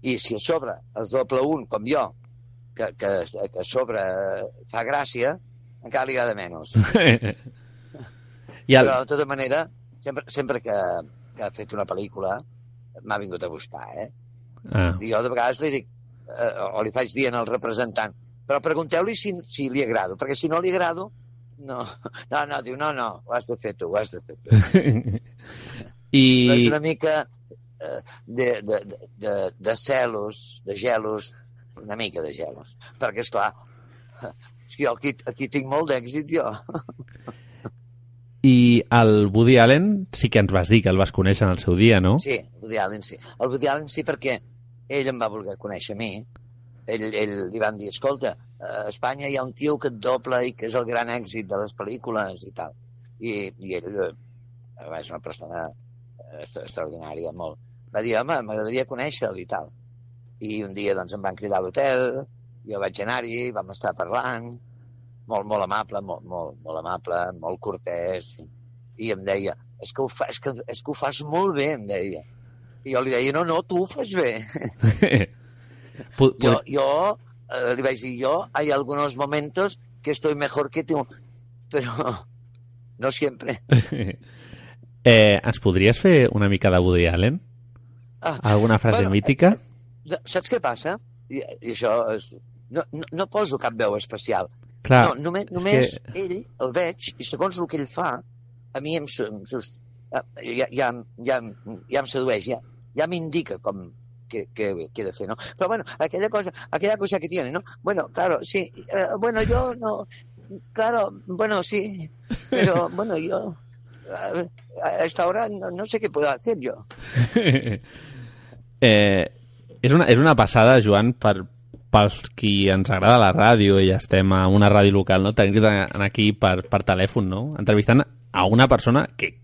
F: I si a sobre es doble un, com jo, que, que, que a sobre fa gràcia, encara li agrada menys.
A: I el...
F: Però, de tota manera, sempre, sempre que, que ha fet una pel·lícula, m'ha vingut a buscar, eh?
A: Ah.
F: I jo de vegades li dic, eh, o li faig dir al representant, però pregunteu-li si, si li agrado, perquè si no li agrado, no, no, no, diu, no, no, ho has de fer tu, ho has de fer tu.
A: I...
F: Però és una mica eh, de, de, de, de, de celos, de gelos, una mica de gelos, perquè, és clar, és que jo aquí, aquí tinc molt d'èxit, jo.
A: I el Woody Allen sí que ens vas dir que el vas conèixer en el seu dia, no?
F: Sí, Woody Allen sí. El Woody Allen sí perquè ell em va voler conèixer a mi. Ell, ell li van dir, escolta, a Espanya hi ha un tio que et dobla i que és el gran èxit de les pel·lícules i tal. I, i ell eh, és una persona eh, extra- extraordinària, molt. Va dir, home, m'agradaria conèixer-lo i tal. I un dia doncs em van cridar a l'hotel, jo vaig anar-hi, vam estar parlant, molt, molt amable, molt, molt, molt amable, molt cortès, i em deia, és que, ho fa, és, que, és que ho fas molt bé, em deia. I jo li deia, no, no, tu ho fas bé. Jo,
A: pu-
F: jo eh, li vaig dir, jo, hay algunos momentos que estoy mejor que tú, però no siempre.
A: eh, ens podries fer una mica de Woody Allen?
F: Ah,
A: Alguna frase
F: Bueno,
A: mítica?
F: no, saps què passa? I, i això és... No, no, no poso cap veu especial.
A: Clar,
F: no, només,
A: és
F: només
A: que-
F: ell el veig i segons el que ell fa, a mi em, su- em, eh, ja, ja, ja, ja em sedueix, ja, ja m'indica com que, que, que he de fer, ¿no? Però bueno, aquella cosa, aquella cosa que tiene, ¿no? Bueno, claro, sí, eh, bueno, yo no, claro, bueno, sí, pero bueno, yo eh, a esta hora no, no sé qué puedo hacer yo.
A: eh, és, una, és una passada, Joan, per, pels qui ens agrada la ràdio i estem a una ràdio local, no? tenir aquí per, per telèfon, no? entrevistant a una persona que,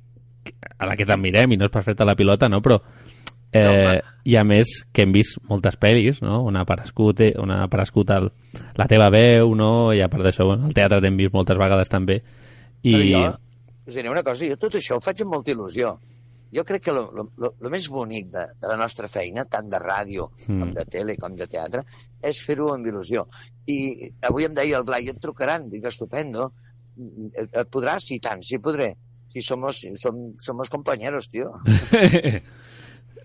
A: a la que t'admirem i no és per fer-te la pilota, no? però eh, i a més que hem vist moltes pel·lis, no? on ha aparegut, on ha aparegut el, la teva veu, no? i a part d'això, bueno, el teatre t'hem vist moltes vegades també. I...
F: Però jo, us diré una cosa, jo tot això ho faig amb molta il·lusió. Jo crec que el més bonic de, de la nostra feina, tant de ràdio
A: Mm.
F: com de tele com de teatre, és fer-ho amb il·lusió. I avui em deia el Blai, et trucaran, dic, estupendo, et, et podràs? Sí, tant, sí podré. Si somos, si som, somos compañeros, tio.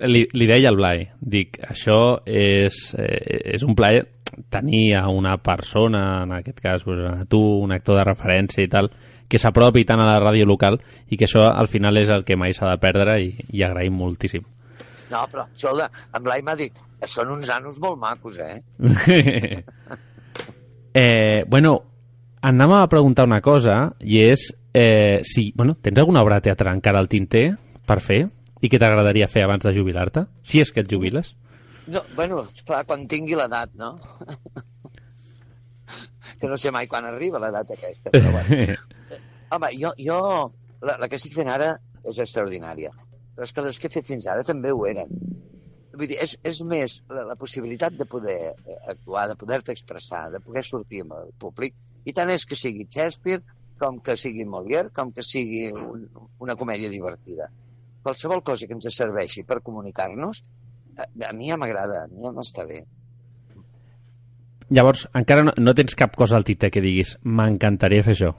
A: li, li deia al Blai, dic, això és, eh, és un plaer tenir a una persona, en aquest cas pues, a tu, un actor de referència i tal, que s'apropi tant a la ràdio local i que això al final és el que mai s'ha de perdre i, i agraïm moltíssim.
F: No, però, escolta, en Blai m'ha dit, són uns anos molt macos, eh?
A: eh, bueno, anàvem a preguntar una cosa i és eh, si, bueno, tens alguna obra de teatre encara al tinter per fer i que t'agradaria fer abans de jubilar-te? Si és que et jubiles.
F: No, bueno, esclar, quan tingui l'edat, no? que no sé mai quan arriba l'edat aquesta, però bueno. Home, jo, jo la, la que estic fent ara és extraordinària, però és que les que he fet fins ara també ho eren. Vull dir, és, és més la, la possibilitat de poder eh, actuar, de poder-te expressar, de poder sortir amb el públic, i tant és que sigui Shakespeare, com que sigui Molière, com que sigui un, una comèdia divertida. Qualsevol cosa que ens serveixi per comunicar-nos, a, a mi ja m'agrada, a mi ja m'està bé.
A: Llavors, encara no, no tens cap cosa al tinter que diguis m'encantaria fer això.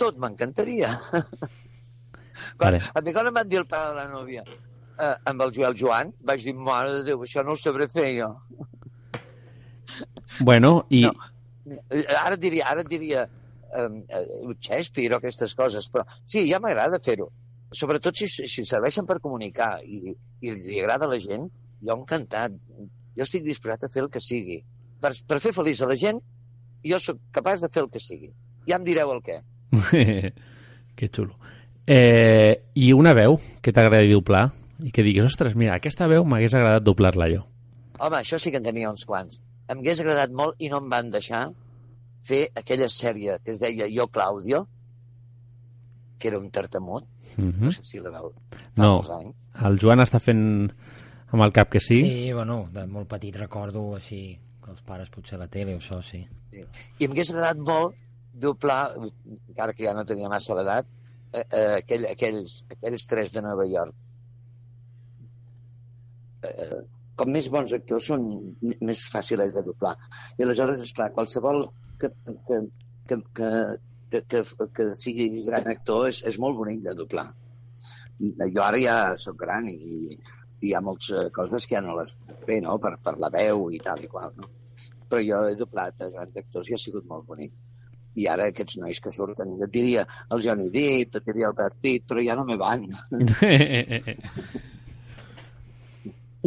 F: Tot m'encantaria.
A: Vale.
F: A mi quan em van dir el pare de la nòvia eh, amb el Joel Joan, vaig dir, mare de Déu, això no ho sabré fer jo.
A: Bueno, i...
F: No. Ara diria, ara diria eh, eh, Shakespeare o aquestes coses, però sí, ja m'agrada fer-ho. Sobretot si, si serveixen per comunicar i, i li agrada a la gent, jo encantat. Jo estic disposat a fer el que sigui. Per, per fer feliç a la gent, jo sóc capaç de fer el que sigui. Ja em direu el què.
A: que xulo. Eh, I una veu que t'agradi doblar i que diguis, ostres, mira, aquesta veu m'hagués agradat doblar-la jo.
F: Home, això sí que en tenia uns quants. Em hagués agradat molt i no em van deixar fer aquella sèrie que es deia Jo, Claudio, que era un tartamut.
A: Mm
F: No
A: -hmm.
F: sé si la veu.
A: No, el Joan està fent amb el cap que sí.
B: Sí, bueno, de molt petit recordo així que els pares potser a la tele o això, sí.
F: I em hagués agradat molt doblar, encara que ja no tenia massa l'edat, eh, eh, aquell, aquells, aquells tres de Nova York. Eh, com més bons actors són més fàcils de doblar. I aleshores, esclar, qualsevol que, que, que, que, que, que, que sigui gran actor és, és molt bonic de doblar. Jo ara ja sóc gran i, i hi ha moltes coses que ja no les sé, no?, per, per la veu i tal i qual, no? Però jo he doblat a grans actors i ha sigut molt bonic. I ara aquests nois que surten, et diria el Johnny Depp, et diria el Brad Pitt, però ja no me van.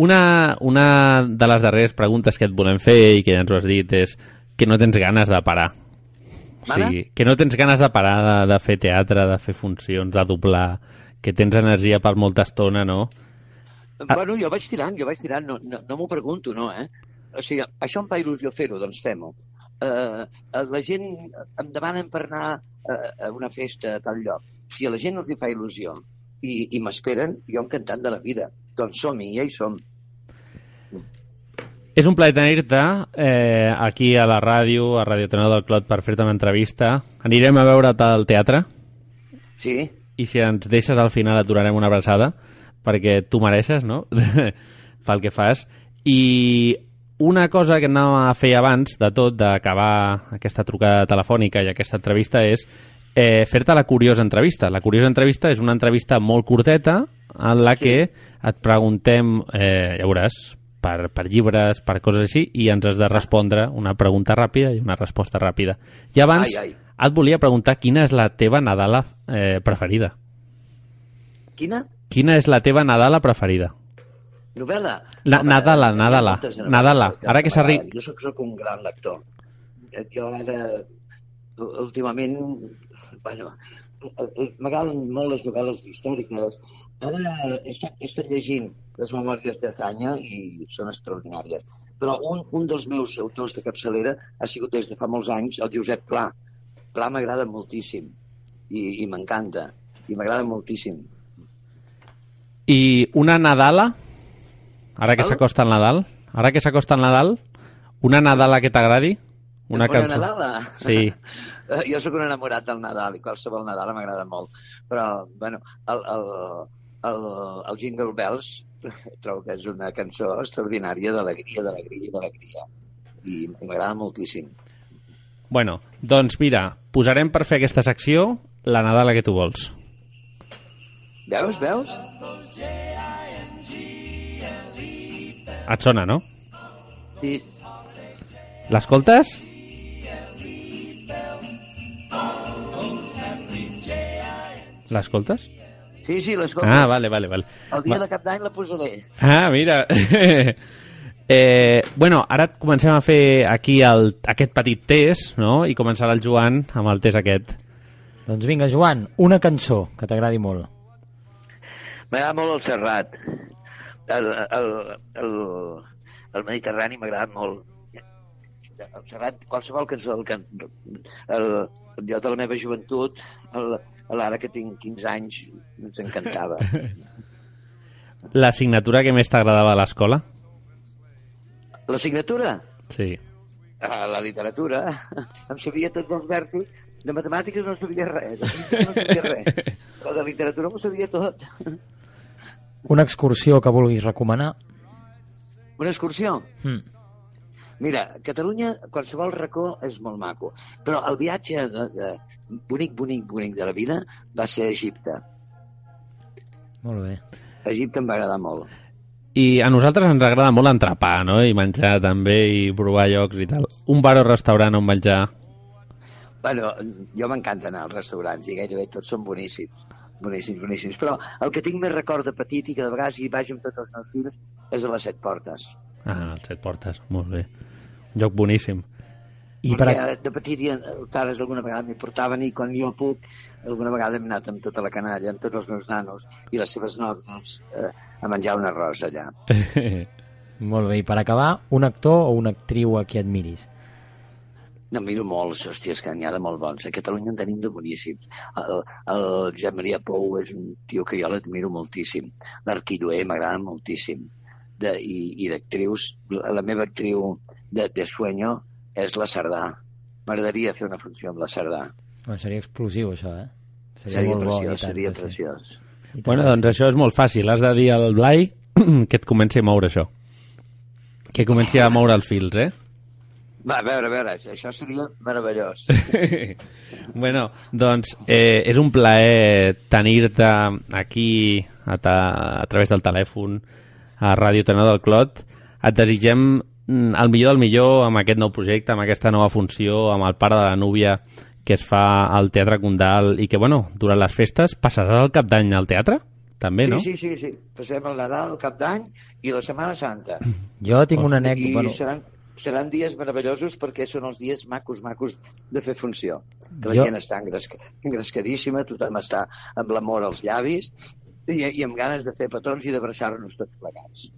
A: Una, una de les darreres preguntes que et volem fer i que ja ens ho has dit és que no tens ganes de parar. O
F: Mana?
A: sigui, que no tens ganes de parar de, de fer teatre, de fer funcions, de doblar, que tens energia per molta estona, no?
F: Ah. Bueno, jo vaig tirant, jo vaig tirant, no, no, no m'ho pregunto, no, eh? O sigui, això em fa il·lusió fer-ho, doncs fem-ho. Uh, la gent em demanen per anar a, a una festa a tal lloc. Si a la gent els hi fa il·lusió i, i m'esperen, jo encantat de la vida. Doncs som-hi, ja hi som.
A: És un plaer tenir-te eh, aquí a la ràdio, a Radio Tenor del Clot, per fer-te una entrevista. Anirem a veure't al teatre
F: Sí?
A: i si ens deixes al final et donarem una abraçada perquè tu mereixes, no? pel que fas. I una cosa que anàvem a fer abans de tot, d'acabar aquesta trucada telefònica i aquesta entrevista, és eh, fer-te la curiosa entrevista. La curiosa entrevista és una entrevista molt curteta en la
F: Sí.
A: que et preguntem, eh, ja veuràs, per, per llibres, per coses així, i ens has de respondre una pregunta ràpida i una resposta ràpida. I abans
F: Ai, ai.
A: et volia preguntar quina és la teva Nadala eh, preferida.
F: Quina?
A: Quina és la teva Nadala preferida?
F: Novel·la?
A: La- Nadala,
F: ha
A: Nadala, Nadala. Ara que s'arri-
F: m'agraden. Jo soc, soc un gran lector. Eh, Jo ara, últimament, bueno, eh, m'agraden molt les novel·les històriques. Ara he estat, he estat llegint les memòries de Zanya i són extraordinàries. Però un, un dels meus autors de capçalera ha sigut des de fa molts anys el Josep Pla. Pla m'agrada moltíssim i, i m'encanta. I m'agrada moltíssim.
A: I una Nadala, ara que s'acosta el Nadal, ara que s'acosta el Nadal, una Nadala que t'agradi, Una
F: Bona
A: cançó-
F: Nadal?
A: Sí.
F: Jo sóc un enamorat del Nadal i qualsevol Nadal m'agrada molt. Però, bueno, el, el, el, el Jingle Bells trobo que és una cançó extraordinària d'alegria, d'alegria d'alegria. I m'agrada moltíssim.
A: Bueno, doncs mira, posarem per fer aquesta secció la Nadala que tu vols.
F: Veus, veus?
A: Et sona, no?
F: Sí.
A: L'escoltes? L'escoltes?
F: Sí, sí, l'escolto.
A: Ah, vale, vale, vale.
F: El dia
A: Va-
F: de cap d'any la posaré.
A: Ah, mira. eh, bueno, ara comencem a fer aquí el, aquest petit test, no? I començarà el Joan amb el test aquest.
B: Doncs vinga, Joan, una cançó que t'agradi molt.
F: M'agrada molt el Serrat. El, el, el, el Mediterrani m'ha agradat molt. El Serrat, qualsevol cançó del can... El, jo de la meva joventut, el, l'ara que tinc 15 anys, ens encantava.
A: L'assignatura que més t'agradava a l'escola?
F: La signatura?
A: Sí.
F: A la literatura. Em sabia tots els versos. De matemàtiques no sabia res. No sabia res. Però de literatura m'ho sabia tot.
B: Una excursió que vulguis recomanar?
F: Una excursió?
B: Mm.
F: Mira, Catalunya, qualsevol racó és molt maco, però el viatge eh, eh, bonic, bonic, bonic de la vida va ser a Egipte.
B: Molt bé.
F: Egipte em va agradar molt.
A: I a nosaltres ens agrada molt entrepà, no? I menjar també, i provar llocs i tal. Un bar o restaurant on menjar...
F: Bueno, jo m'encanta anar als restaurants i gairebé tots són boníssims. Boníssims, boníssims. Però el que tinc més record de petit i que de vegades hi vaig amb tots els meus fills és a les set portes.
A: Ah, els set portes, molt bé. Lloc boníssim.
B: I per
F: Perquè
B: a...
F: de petit els pares alguna vegada m'hi portaven i quan jo puc, alguna vegada hem anat amb tota la canalla, amb tots els meus nanos i les seves nòvies eh, a menjar un arròs allà.
B: Molt bé, i per acabar, un actor o una actriu a qui admiris?
F: No, miro molts, hòstia, és que n'hi ha de molt bons. A Catalunya en tenim de boníssims. El, el Josep Maria Pou és un tio que jo l'admiro moltíssim. L'Arquilloé m'agrada moltíssim. De, I i d'actrius, la, meva actriu de, de sueño és la Cerdà. M'agradaria fer una funció amb la Cerdà.
B: Home, seria explosiu, això, eh?
F: Seria,
B: molt bo, i
F: preciós,
B: tant
F: seria
B: sí.
F: preciós.
A: Bueno, doncs això és molt fàcil. Has de dir al Blai que et comenci a moure això. Que comenci a moure els fils, eh?
F: Va, a veure, a veure, això seria meravellós.
A: bueno, doncs eh, és un plaer tenir-te aquí a, ta, a través del telèfon a Ràdio Tenor del Clot. Et desitgem mm, el millor del millor amb aquest nou projecte, amb aquesta nova funció, amb el pare de la núvia que es fa al Teatre Condal i que, bueno, durant les festes passaràs el cap d'any al teatre? També,
F: sí,
A: no?
F: sí, sí, sí. Passem el Nadal, el Cap d'Any i la Setmana Santa.
B: Jo tinc una
F: I
B: anècdota... Bueno,
F: seran, seran dies meravellosos perquè són els dies macos, macos de fer funció. Que la
B: Jo-
F: gent està engresca, engrescadíssima, tothom està amb l'amor als llavis i, i amb ganes de fer petons i d'abraçar-nos tots plegats.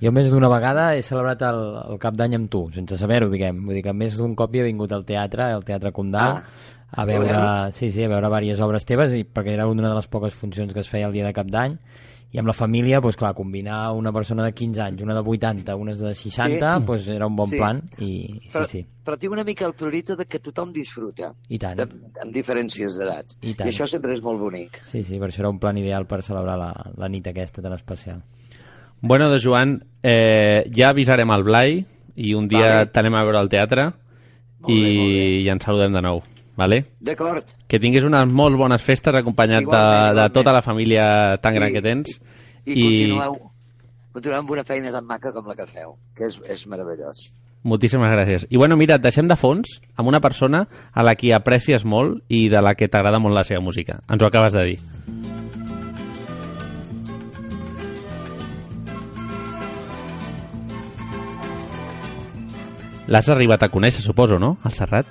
B: jo més d'una vegada he celebrat el, el cap d'any amb tu, sense saber-ho, diguem. Vull dir que més d'un cop hi he vingut al teatre, al Teatre Condal,
F: Ah,
B: a veure, sí, sí, a veure diverses obres teves, i perquè era una de les poques funcions que es feia el dia de cap d'any, i amb la família, doncs clar, combinar una persona de 15 anys, una de 80, unes de 60,
F: Sí.
B: doncs era un bon
F: Sí.
B: plan, i sí,
F: Però,
B: sí,
F: però tinc una mica el prurito de que tothom disfruta,
B: i tant.
F: de, amb diferències d'edats.
B: I
F: I, això sempre és molt bonic.
B: Sí, sí, per això era un plan ideal per celebrar la, la nit aquesta tan especial.
A: Bueno, doncs Joan, eh, ja avisarem al Blai i un dia
F: Vale.
A: t'anem a veure al teatre
F: Molt
A: i,
F: bé, bé.
A: i ens saludem de nou. Vale?
F: D'acord?
A: Que tinguis unes molt bones festes acompanyat de,
F: Igualment,
A: de
F: igualment.
A: tota la família tan gran
F: I-
A: que tens.
F: I,
A: I-
F: continueu, continueu amb una feina tan maca com la que feu, que és, és meravellós.
A: Moltíssimes gràcies. I bueno, mira, et deixem de fons amb una persona a la que aprecies molt i de la que t'agrada molt la seva música. Ens ho acabes de dir. L'has arribat a conèixer, suposo, no? El Serrat?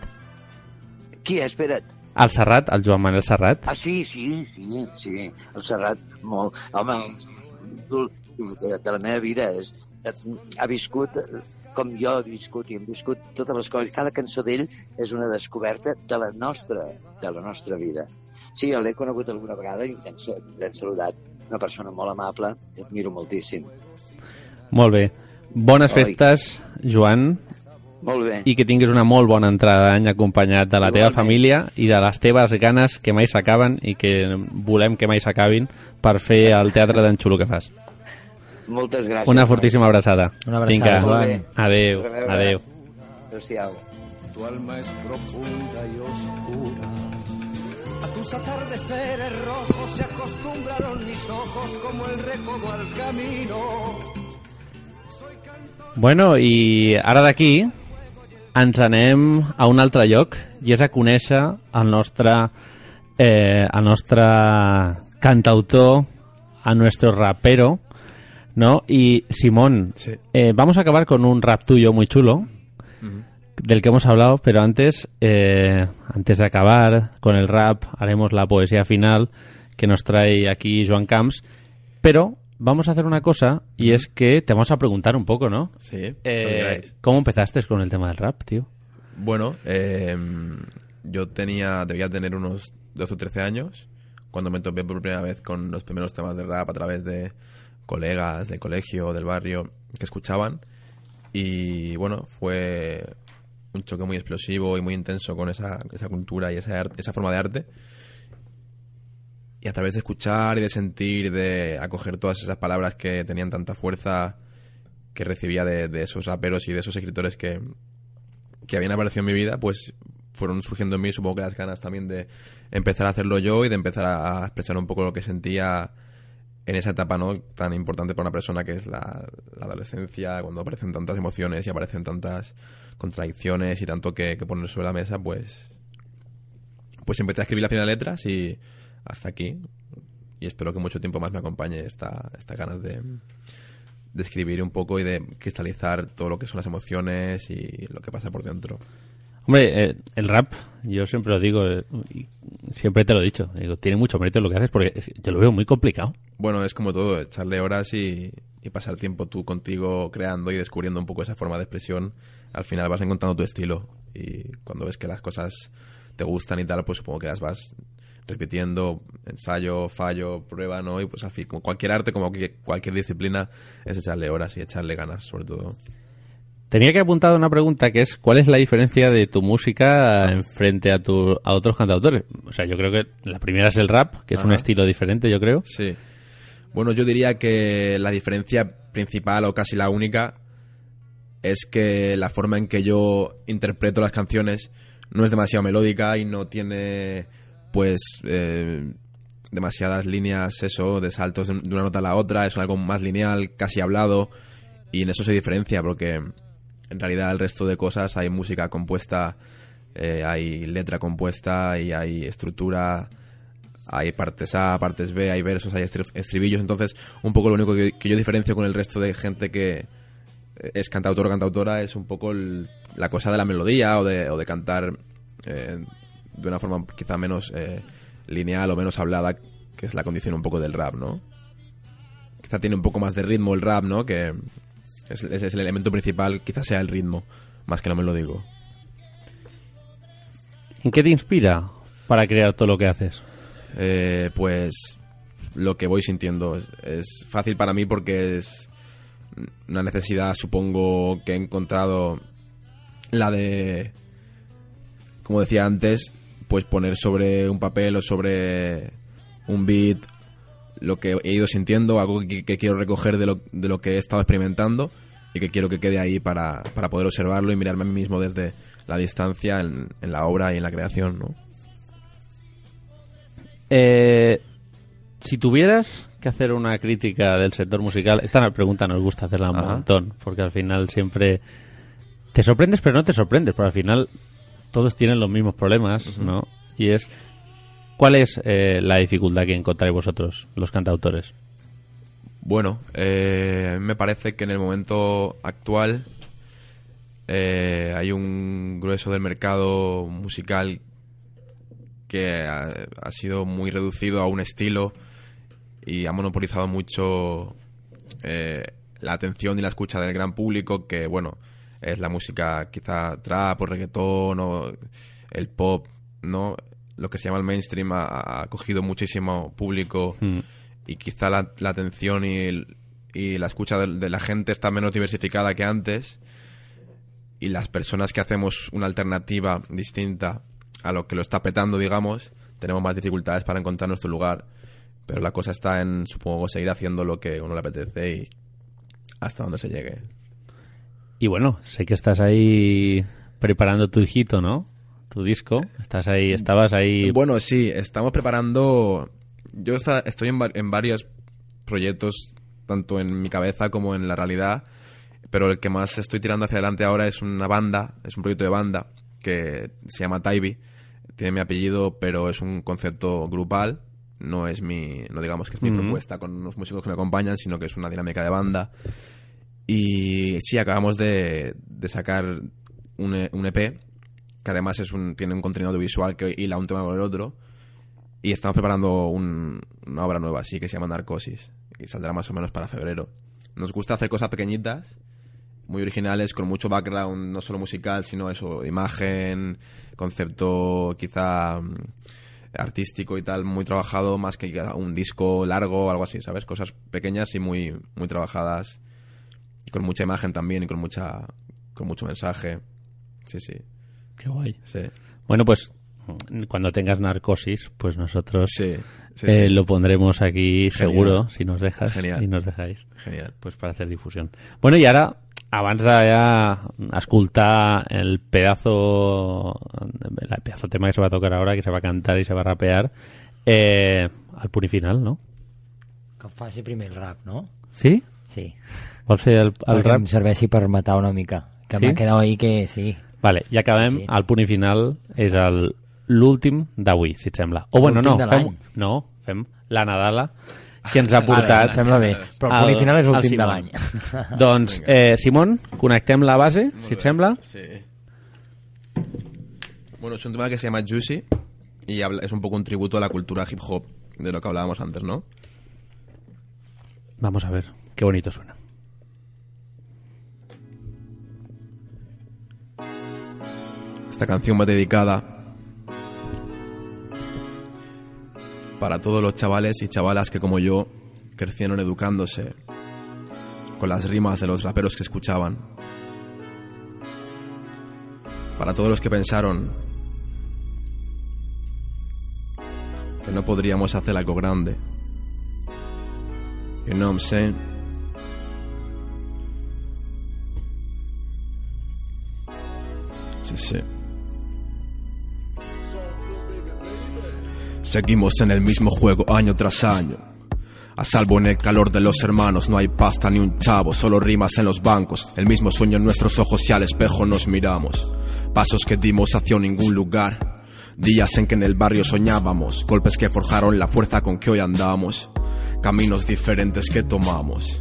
F: Qui és? Espera't.
A: El Serrat, el Joan Manel Serrat.
F: Ah, sí, sí, sí, sí. El Serrat, molt... Home, de, de la meva vida és, ha viscut com jo he viscut i hem viscut totes les coses. Cada cançó d'ell és una descoberta de la nostra, de la nostra vida. Sí, l'he conegut alguna vegada i ens hem, sa- ens hem saludat. Una persona molt amable, que admiro moltíssim.
A: Molt bé. Bones
F: Oi.
A: festes, Joan,
F: Molt bé.
A: i que tinguis una molt bona entrada d'any acompanyat de la teva
F: Igualment.
A: família i de les teves ganes que mai s'acaben i que volem que mai s'acabin per fer el teatre tan xulo que fas.
F: Moltes gràcies.
A: Una fortíssima abraçada.
B: Una abraçada,
A: Vinga,
B: Joan.
A: adeu,
F: A veure.
A: adeu.
F: Adéu-siau.
D: Tu alma es profunda y oscura. A tus atardeceres rojos se acostumbraron mis ojos como el recodo al camino.
A: Bueno, i ara d'aquí ens anem a un altre lloc i és a conèixer el nostre eh, el nostre cantautor, a nuestro rapero, ¿no? Y Simón,
C: Sí.
A: eh, vamos a acabar con un rap tuyo muy chulo, del que hemos hablado, pero antes, eh, antes de acabar con el rap, haremos la poesía final que nos trae aquí Joan Camps, pero vamos a hacer una cosa y es que te vamos a preguntar un poco, ¿no?
C: Sí,
A: Eh. ¿Cómo empezaste con el tema del rap, tío?
C: Bueno, eh, yo tenía, debía tener unos 12 o 13 años cuando me topé por primera vez con los primeros temas de rap a través de colegas del colegio, del barrio, que escuchaban. Y bueno, fue un choque muy explosivo y muy intenso con esa, esa cultura y esa, esa forma de arte. Y a través de escuchar y de sentir, de acoger todas esas palabras que tenían tanta fuerza que recibía de, esos raperos y de esos escritores que, que habían aparecido en mi vida, pues fueron surgiendo en mí, supongo que las ganas también de empezar a hacerlo yo y de empezar a, expresar un poco lo que sentía en esa etapa no tan importante para una persona que es la, la adolescencia, cuando aparecen tantas emociones y aparecen tantas contradicciones y tanto que, que poner sobre la mesa, pues pues empecé a escribir las primeras letras y hasta aquí. Y espero que mucho tiempo más me acompañe esta, esta ganas de, de escribir un poco y de cristalizar todo lo que son las emociones y lo que pasa por dentro.
A: Hombre, eh, el rap, yo siempre lo digo, eh, y siempre te lo he dicho, digo, tiene mucho mérito lo que haces porque yo lo veo muy complicado.
C: Bueno, es como todo, echarle horas y, y pasar tiempo tú contigo creando y descubriendo un poco esa forma de expresión. Al final vas encontrando tu estilo y cuando ves que las cosas te gustan y tal, pues supongo que las vas repitiendo, ensayo, fallo, prueba, ¿no? Y pues fin, como cualquier arte, como cualquier disciplina, es echarle horas y echarle ganas, sobre todo.
A: Tenía que apuntar una pregunta que es ¿cuál es la diferencia de tu música en frente a, tu, a otros cantautores? O sea, yo creo que la primera es el rap, que es un estilo diferente, yo creo.
C: Sí. Bueno, yo diría que la diferencia principal o casi la única es que la forma en que yo interpreto las canciones no es demasiado melódica y no tiene pues eh, demasiadas líneas eso de saltos de una nota a la otra, es algo más lineal, casi hablado y en eso se diferencia porque en realidad el resto de cosas hay música compuesta, eh, hay letra compuesta y hay estructura hay partes A, partes B, hay versos, hay estri- estribillos. Entonces, un poco lo único que, yo diferencio con el resto de gente que eh, es cantautor o cantautora es un poco la cosa de la melodía o de, cantar de una forma quizá menos eh, lineal o menos hablada, que es la condición un poco del rap, ¿no? Quizá tiene un poco más de ritmo el rap, ¿no? Que es, es- es el elemento principal, quizás sea el ritmo, más que lo melódico.
A: ¿En qué te inspira para crear todo lo que haces?
C: Eh, pues lo que voy sintiendo es, es fácil para mí porque es una necesidad, supongo, que he encontrado la de, como decía antes, pues poner sobre un papel o sobre un beat lo que he ido sintiendo, algo que, que quiero recoger de lo, de lo que he estado experimentando y que quiero que quede ahí para, para poder observarlo y mirarme a mí mismo desde la distancia en, en la obra y en la creación, ¿no?
A: Eh, si tuvieras que hacer una crítica del sector musical, esta pregunta nos gusta hacerla un
C: Ajá.
A: montón, porque al final siempre te sorprendes, pero no te sorprendes, porque al final todos tienen los mismos problemas, ¿no? Y es, ¿cuál es eh, la dificultad que encontráis vosotros, los cantautores?
C: Bueno, eh, a mí me parece que en el momento actual eh, hay un grueso del mercado musical que ha, ha sido muy reducido a un estilo y ha monopolizado mucho eh, la atención y la escucha del gran público que, bueno, es la música quizá trap o reggaetón o el pop, ¿no? Lo que se llama el mainstream ha, ha cogido muchísimo público
A: Mm.
C: y quizá la, la atención y, el- y la escucha de, de la gente está menos diversificada que antes y las personas que hacemos una alternativa distinta a lo que lo está petando, digamos, tenemos más dificultades para encontrar nuestro lugar. Pero la cosa está en, supongo, seguir haciendo lo que uno le apetece y hasta donde se llegue.
A: Y bueno, sé que estás ahí preparando tu hijito, ¿no? Tu disco. Estás ahí, estabas ahí.
C: Bueno, sí, estamos preparando. Yo estoy en, en varios proyectos, tanto en mi cabeza como en la realidad, pero el que más estoy tirando hacia adelante ahora es una banda, es un proyecto de banda que se llama Taibi. Tiene mi apellido, pero es un concepto grupal. No es mi, no digamos que es mi propuesta con unos músicos que me acompañan, sino que es una dinámica de banda. Y sí, acabamos de, sacar un, E- un EP que además es un, tiene un contenido audiovisual que hila un tema con el otro. Y estamos preparando un- una obra nueva, así que se llama Narcosis. Y saldrá más o menos para febrero. Nos gusta hacer cosas pequeñitas, muy originales, con mucho background, no solo musical, sino eso, imagen, concepto quizá mm, artístico y tal, muy trabajado, más que un disco largo o algo así, ¿sabes? Cosas pequeñas y muy, muy trabajadas. Y con mucha imagen también y con mucha con mucho mensaje. Sí, sí.
A: Qué guay.
C: Sí.
A: Bueno, pues cuando tengas narcosis, pues nosotros
C: Sí, sí,
A: eh,
C: sí.
A: lo pondremos aquí
C: Genial.
A: seguro, si nos dejas
C: Genial.
A: y nos dejáis.
C: Genial.
A: pues para hacer difusió. Bueno, i ara, abans de ja escoltar el pedazo el pedazo tema que se va a tocar ahora, que se va a cantar y se va a rapear, eh, al punt i final, no?
B: Que faci primer el rap, no?
A: Sí?
B: Sí.
A: Vols fer el, el
B: Perquè
A: rap?
B: em serveixi per matar una mica. Que
A: Sí?
B: m'ha quedat ahí que sí.
A: Vale, ja acabem.
B: Sí.
A: El punt i final és el l'últim d'avui, si et sembla. O bueno, no,
B: de
A: fem, no, fem la Nadala que ens ha portat...
B: em sembla bé. Però el punt i final és l'últim de
A: Simón.
B: l'any.
A: Doncs, eh, Simón, connectem la base, si et sembla.
C: Sí. Bueno, es un tema que se llama Juicy y es un poco un tributo a la cultura hip hop, de lo que hablábamos antes, ¿no?
A: Vamos a ver, qué bonito suena.
C: Esta canción va dedicada para todos los chavales y chavalas que como yo crecieron educándose con las rimas de los raperos que escuchaban. Para todos los que pensaron que no podríamos hacer algo grande. You know what I'm saying? Sí, sí. Seguimos en el mismo juego año tras año. A salvo en el calor de los hermanos, no hay pasta ni un chavo, solo rimas en los bancos. El mismo sueño en nuestros ojos y al espejo nos miramos. Pasos que dimos hacia ningún lugar. Días en que en el barrio soñábamos, golpes que forjaron la fuerza con que hoy andamos. Caminos diferentes que tomamos.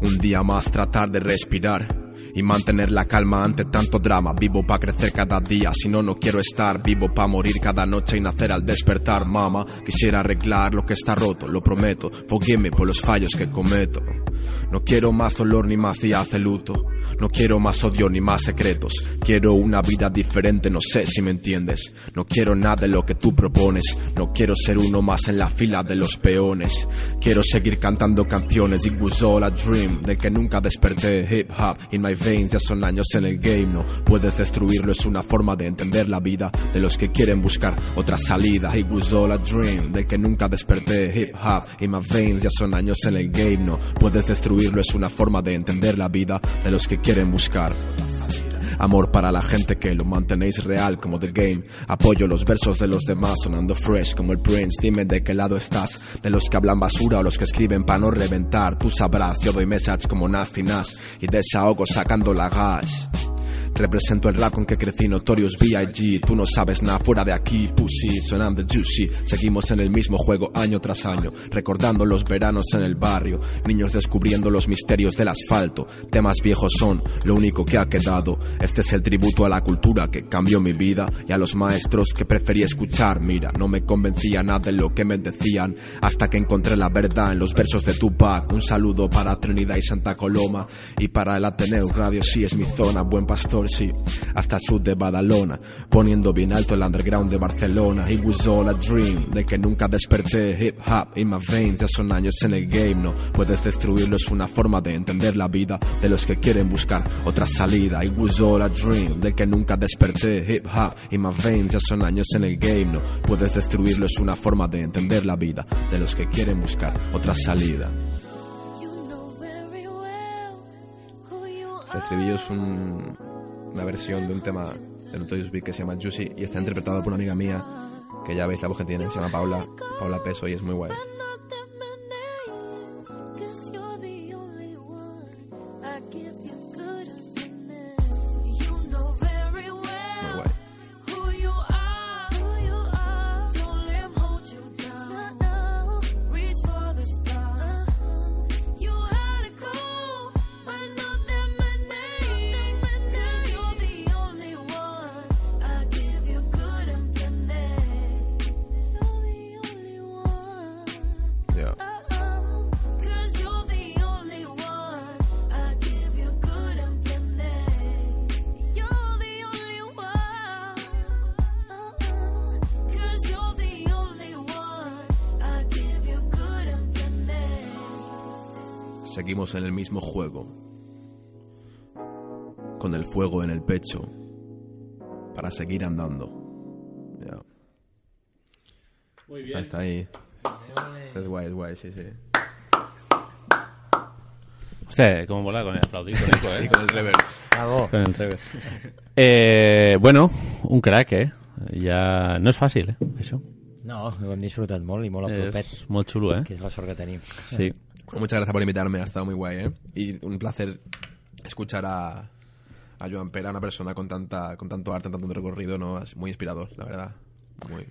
C: Un día más tratar de respirar y mantener la calma ante tanto drama. Vivo para crecer cada día, si no, no quiero estar. Vivo para morir cada noche y nacer al despertar, mama. Quisiera arreglar lo que está roto, lo prometo. Forgive me por los fallos que cometo. No quiero más dolor ni más días de luto. No quiero más odio ni más secretos. Quiero una vida diferente, no sé si me entiendes. No quiero nada de lo que tú propones. No quiero ser uno más en la fila de los peones. Quiero seguir cantando canciones. It was all a dream, del que nunca desperté. Hip hop in my veins, ya son años en el game. No puedes destruirlo, es una forma de entender la vida de los que quieren buscar otra salida. It was all a dream, del que nunca desperté. Hip hop in my veins, ya son años en el game. No puedes destruirlo, es una forma de entender la vida de los que quieren buscar. Amor para la gente que lo mantenéis real como The Game. Apoyo los versos de los demás sonando fresh como el Prince. Dime de qué lado estás. De los que hablan basura o los que escriben para no reventar. Tú sabrás, yo doy message como Nasty Nas y desahogo sacando la gas. Represento el rap con que crecí Notorious B.I.G. Tú no sabes nada fuera de aquí, pussy, sonando juicy. Seguimos en el mismo juego año tras año, recordando los veranos en el barrio. Niños descubriendo los misterios del asfalto. Temas viejos son lo único que ha quedado. Este es el tributo a la cultura que cambió mi vida y a los maestros que preferí escuchar. Mira, no me convencía nada de lo que me decían hasta que encontré la verdad en los versos de Tupac. Un saludo para Trinidad y Santa Coloma y para el Ateneo Radio, sí es mi zona, buen pastor sí, hasta el sur de Badalona, poniendo bien alto el underground de Barcelona. It was all a dream, de que nunca desperté. Hip hop in my veins, ya son años en el game, no puedes destruirlo, es una forma de entender la vida de los que quieren buscar otra salida. It was all a dream, de que nunca desperté. Hip hop in my veins, ya son años en el game, no puedes destruirlo, es una forma de entender la vida de los que quieren buscar otra salida. Este estribillo es un- una versión de un tema de Notorious Big que se llama Juicy y está interpretado por una amiga mía que ya veis la voz que tiene, se llama Paula, Paula Peso y es muy guay. Mismo juego. Con el fuego en el pecho. Para seguir andando. Ya.
A: Muy
C: Ahí Está ahí. Es guay, es guay, sí, sí.
A: Hostia, cómo mola con el aplaudir con eco,
C: Sí,
A: eh.
C: con el reverb.
B: Bravo.
A: Con el reverb. Eh, bueno, un crack, eh? Ja no és fàcil, eh? Això.
B: No, ho hem disfrutat molt i molt a propet,
A: És molt xulo, eh?
B: que és la sort que tenim.
A: Sí.
C: Bueno, muchas gracias por invitarme, ha estado muy guay, ¿eh? Y un placer escuchar a, a Joan Pera, una persona con tanta con tanto arte, tanto recorrido, ¿no? Es muy inspirador, la verdad. Muy...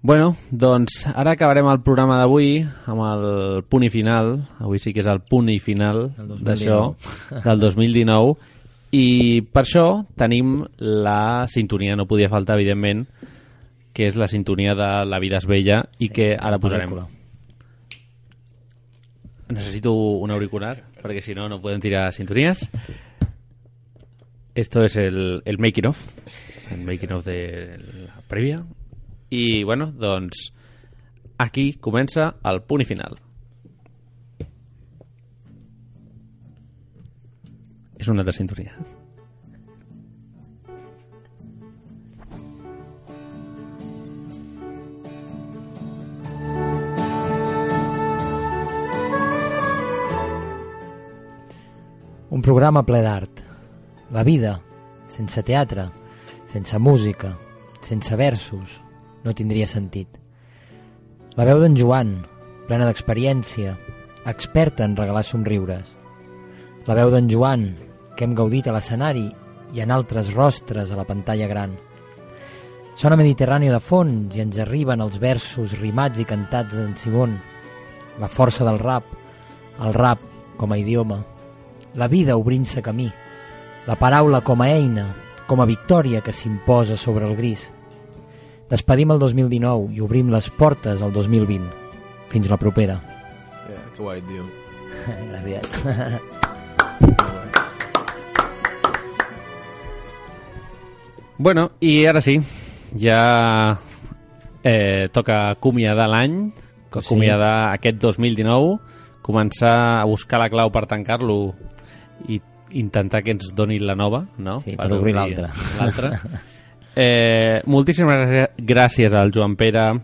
A: Bueno, doncs ara acabarem el programa d'avui amb el punt i final. Avui sí que és el punt i final
B: El 2019.
A: d'això, del 2019. I per això tenim la sintonia, no podia faltar, evidentment, que és la sintonia de La vida és bella i que ara posarem.
B: Pel·lícula.
A: Necesito un auricular, perquè si no, no podem tirar sintonies. Esto es el, el making of, el making of de la prèvia. I, bueno, doncs, aquí comença el punt final. És una altra sintonia.
B: Un programa ple d'art. La vida, sense teatre, sense música, sense versos, no tindria sentit. La veu d'en Joan, plena d'experiència, experta en regalar somriures. La veu d'en Joan, que hem gaudit a l'escenari i en altres rostres a la pantalla gran. Sona Mediterrani de fons i ens arriben els versos rimats i cantats d'en Simón. La força del rap, el rap com a idioma, la vida obrint-se camí, la paraula com a eina, com a victòria que s'imposa sobre el gris. Despedim el 2019 i obrim les portes al 2020. Fins la propera.
C: Yeah, qué guay, tío.
B: Gràcies.
A: Bueno, i ara sí, ja eh, toca acomiadar l'any,
B: Pues sí.
A: acomiadar aquest 2019, començar a buscar la clau per tancar-lo i intentar que ens doni la nova, no?
B: Sí, per obrir l'altra.
A: l'altra. Eh, moltíssimes gràcies- al Joan Pere,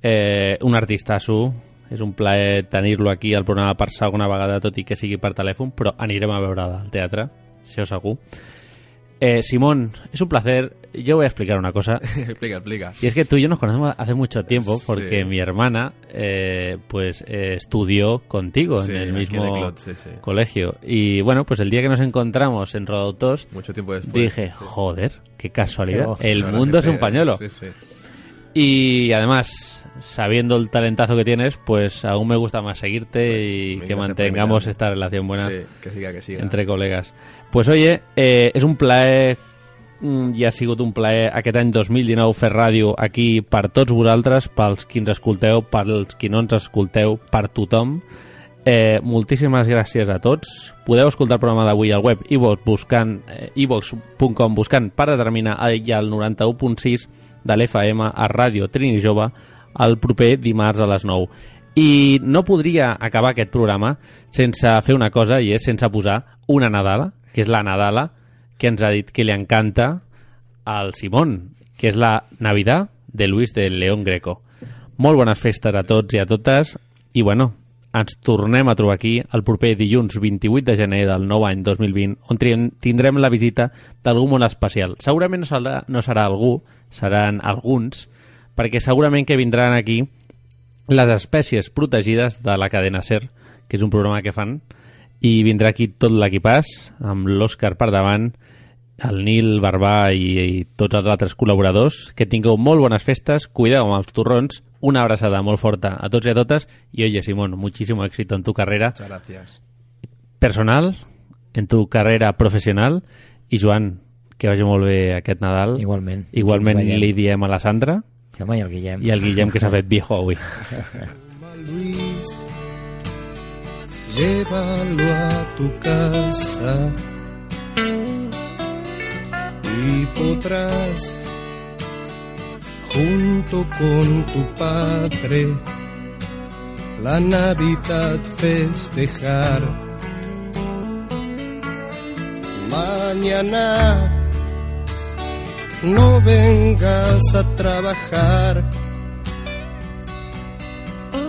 A: eh, un artistasso, és un plaer tenir-lo aquí al programa per segona vegada, tot i que sigui per telèfon, però anirem a veure al teatre, això segur. Eh, Simón, es un placer. Yo voy a explicar una cosa.
C: explica, explica.
A: Y es que tú y yo nos conocemos hace mucho tiempo porque
C: Sí.
A: mi hermana eh, pues eh, estudió contigo
C: Sí,
A: en el mismo
C: en el Clot, sí, sí.
A: colegio. Y bueno, pues el día que nos encontramos en Rodautos
C: Mucho tiempo después.
A: dije,
C: sí.
A: joder, qué casualidad. El mundo es un pañuelo.
C: Sí, sí.
A: Y además, sabiendo el talentazo que tienes, pues aún me gusta más seguirte y que mantengamos esta relación buena
C: Sí, que siga, que siga.
A: entre col·legues. pues oye, eh, és un plaer mm, i ha sigut un plaer aquest any 2019 fer ràdio aquí per tots vosaltres, pels qui ens escolteu, pels qui no ens escolteu, per tothom. Eh, moltíssimes gràcies a tots. Podeu escoltar el programa d'avui al web iVox buscant eh, buscant per determinar i al 91.6 de l'FM a Ràdio Trini Jove el proper dimarts a les 9. I no podria acabar aquest programa sense fer una cosa i és sense posar una Nadala, que és la Nadala que ens ha dit que li encanta al Simón, que és la Navidad de Luis de León Greco. Molt bones festes a tots i a totes i bueno, ens tornem a trobar aquí el proper dilluns 28 de gener del nou any 2020 on tindrem la visita d'algú molt especial. Segurament no serà, no serà algú, seran alguns, perquè segurament que vindran aquí les espècies protegides de la cadena SER, que és un programa que fan, i vindrà aquí tot l'equipàs, amb l'Òscar per davant, el Nil, Barbà i, i tots els altres col·laboradors. Que tingueu molt bones festes, cuideu amb els torrons, una abraçada molt forta a tots i a totes, i oye, Simón, muchísimo éxito en tu carrera
C: Muchas gracias.
A: personal, en tu carrera professional, i Joan, que vagi molt bé aquest Nadal.
B: Igualment.
A: Igualment li diem a la Sandra
B: Sí, home, i el Guillem.
A: i al Guillem, que s'ha fet viejo avui.
D: Luis, llévalo a tu casa y junto con tu padre, la Navidad festejar. Mañana no vengas a trabajar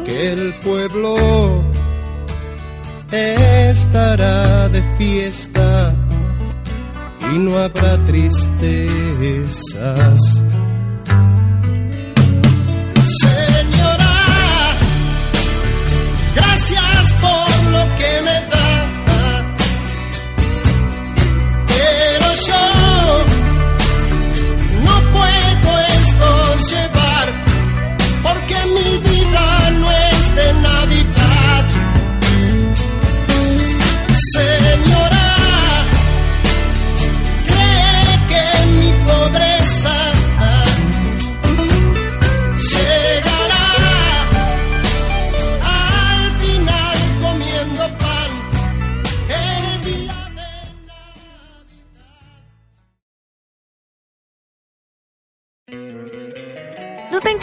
D: que el pueblo estará de fiesta y no habrá tristezas.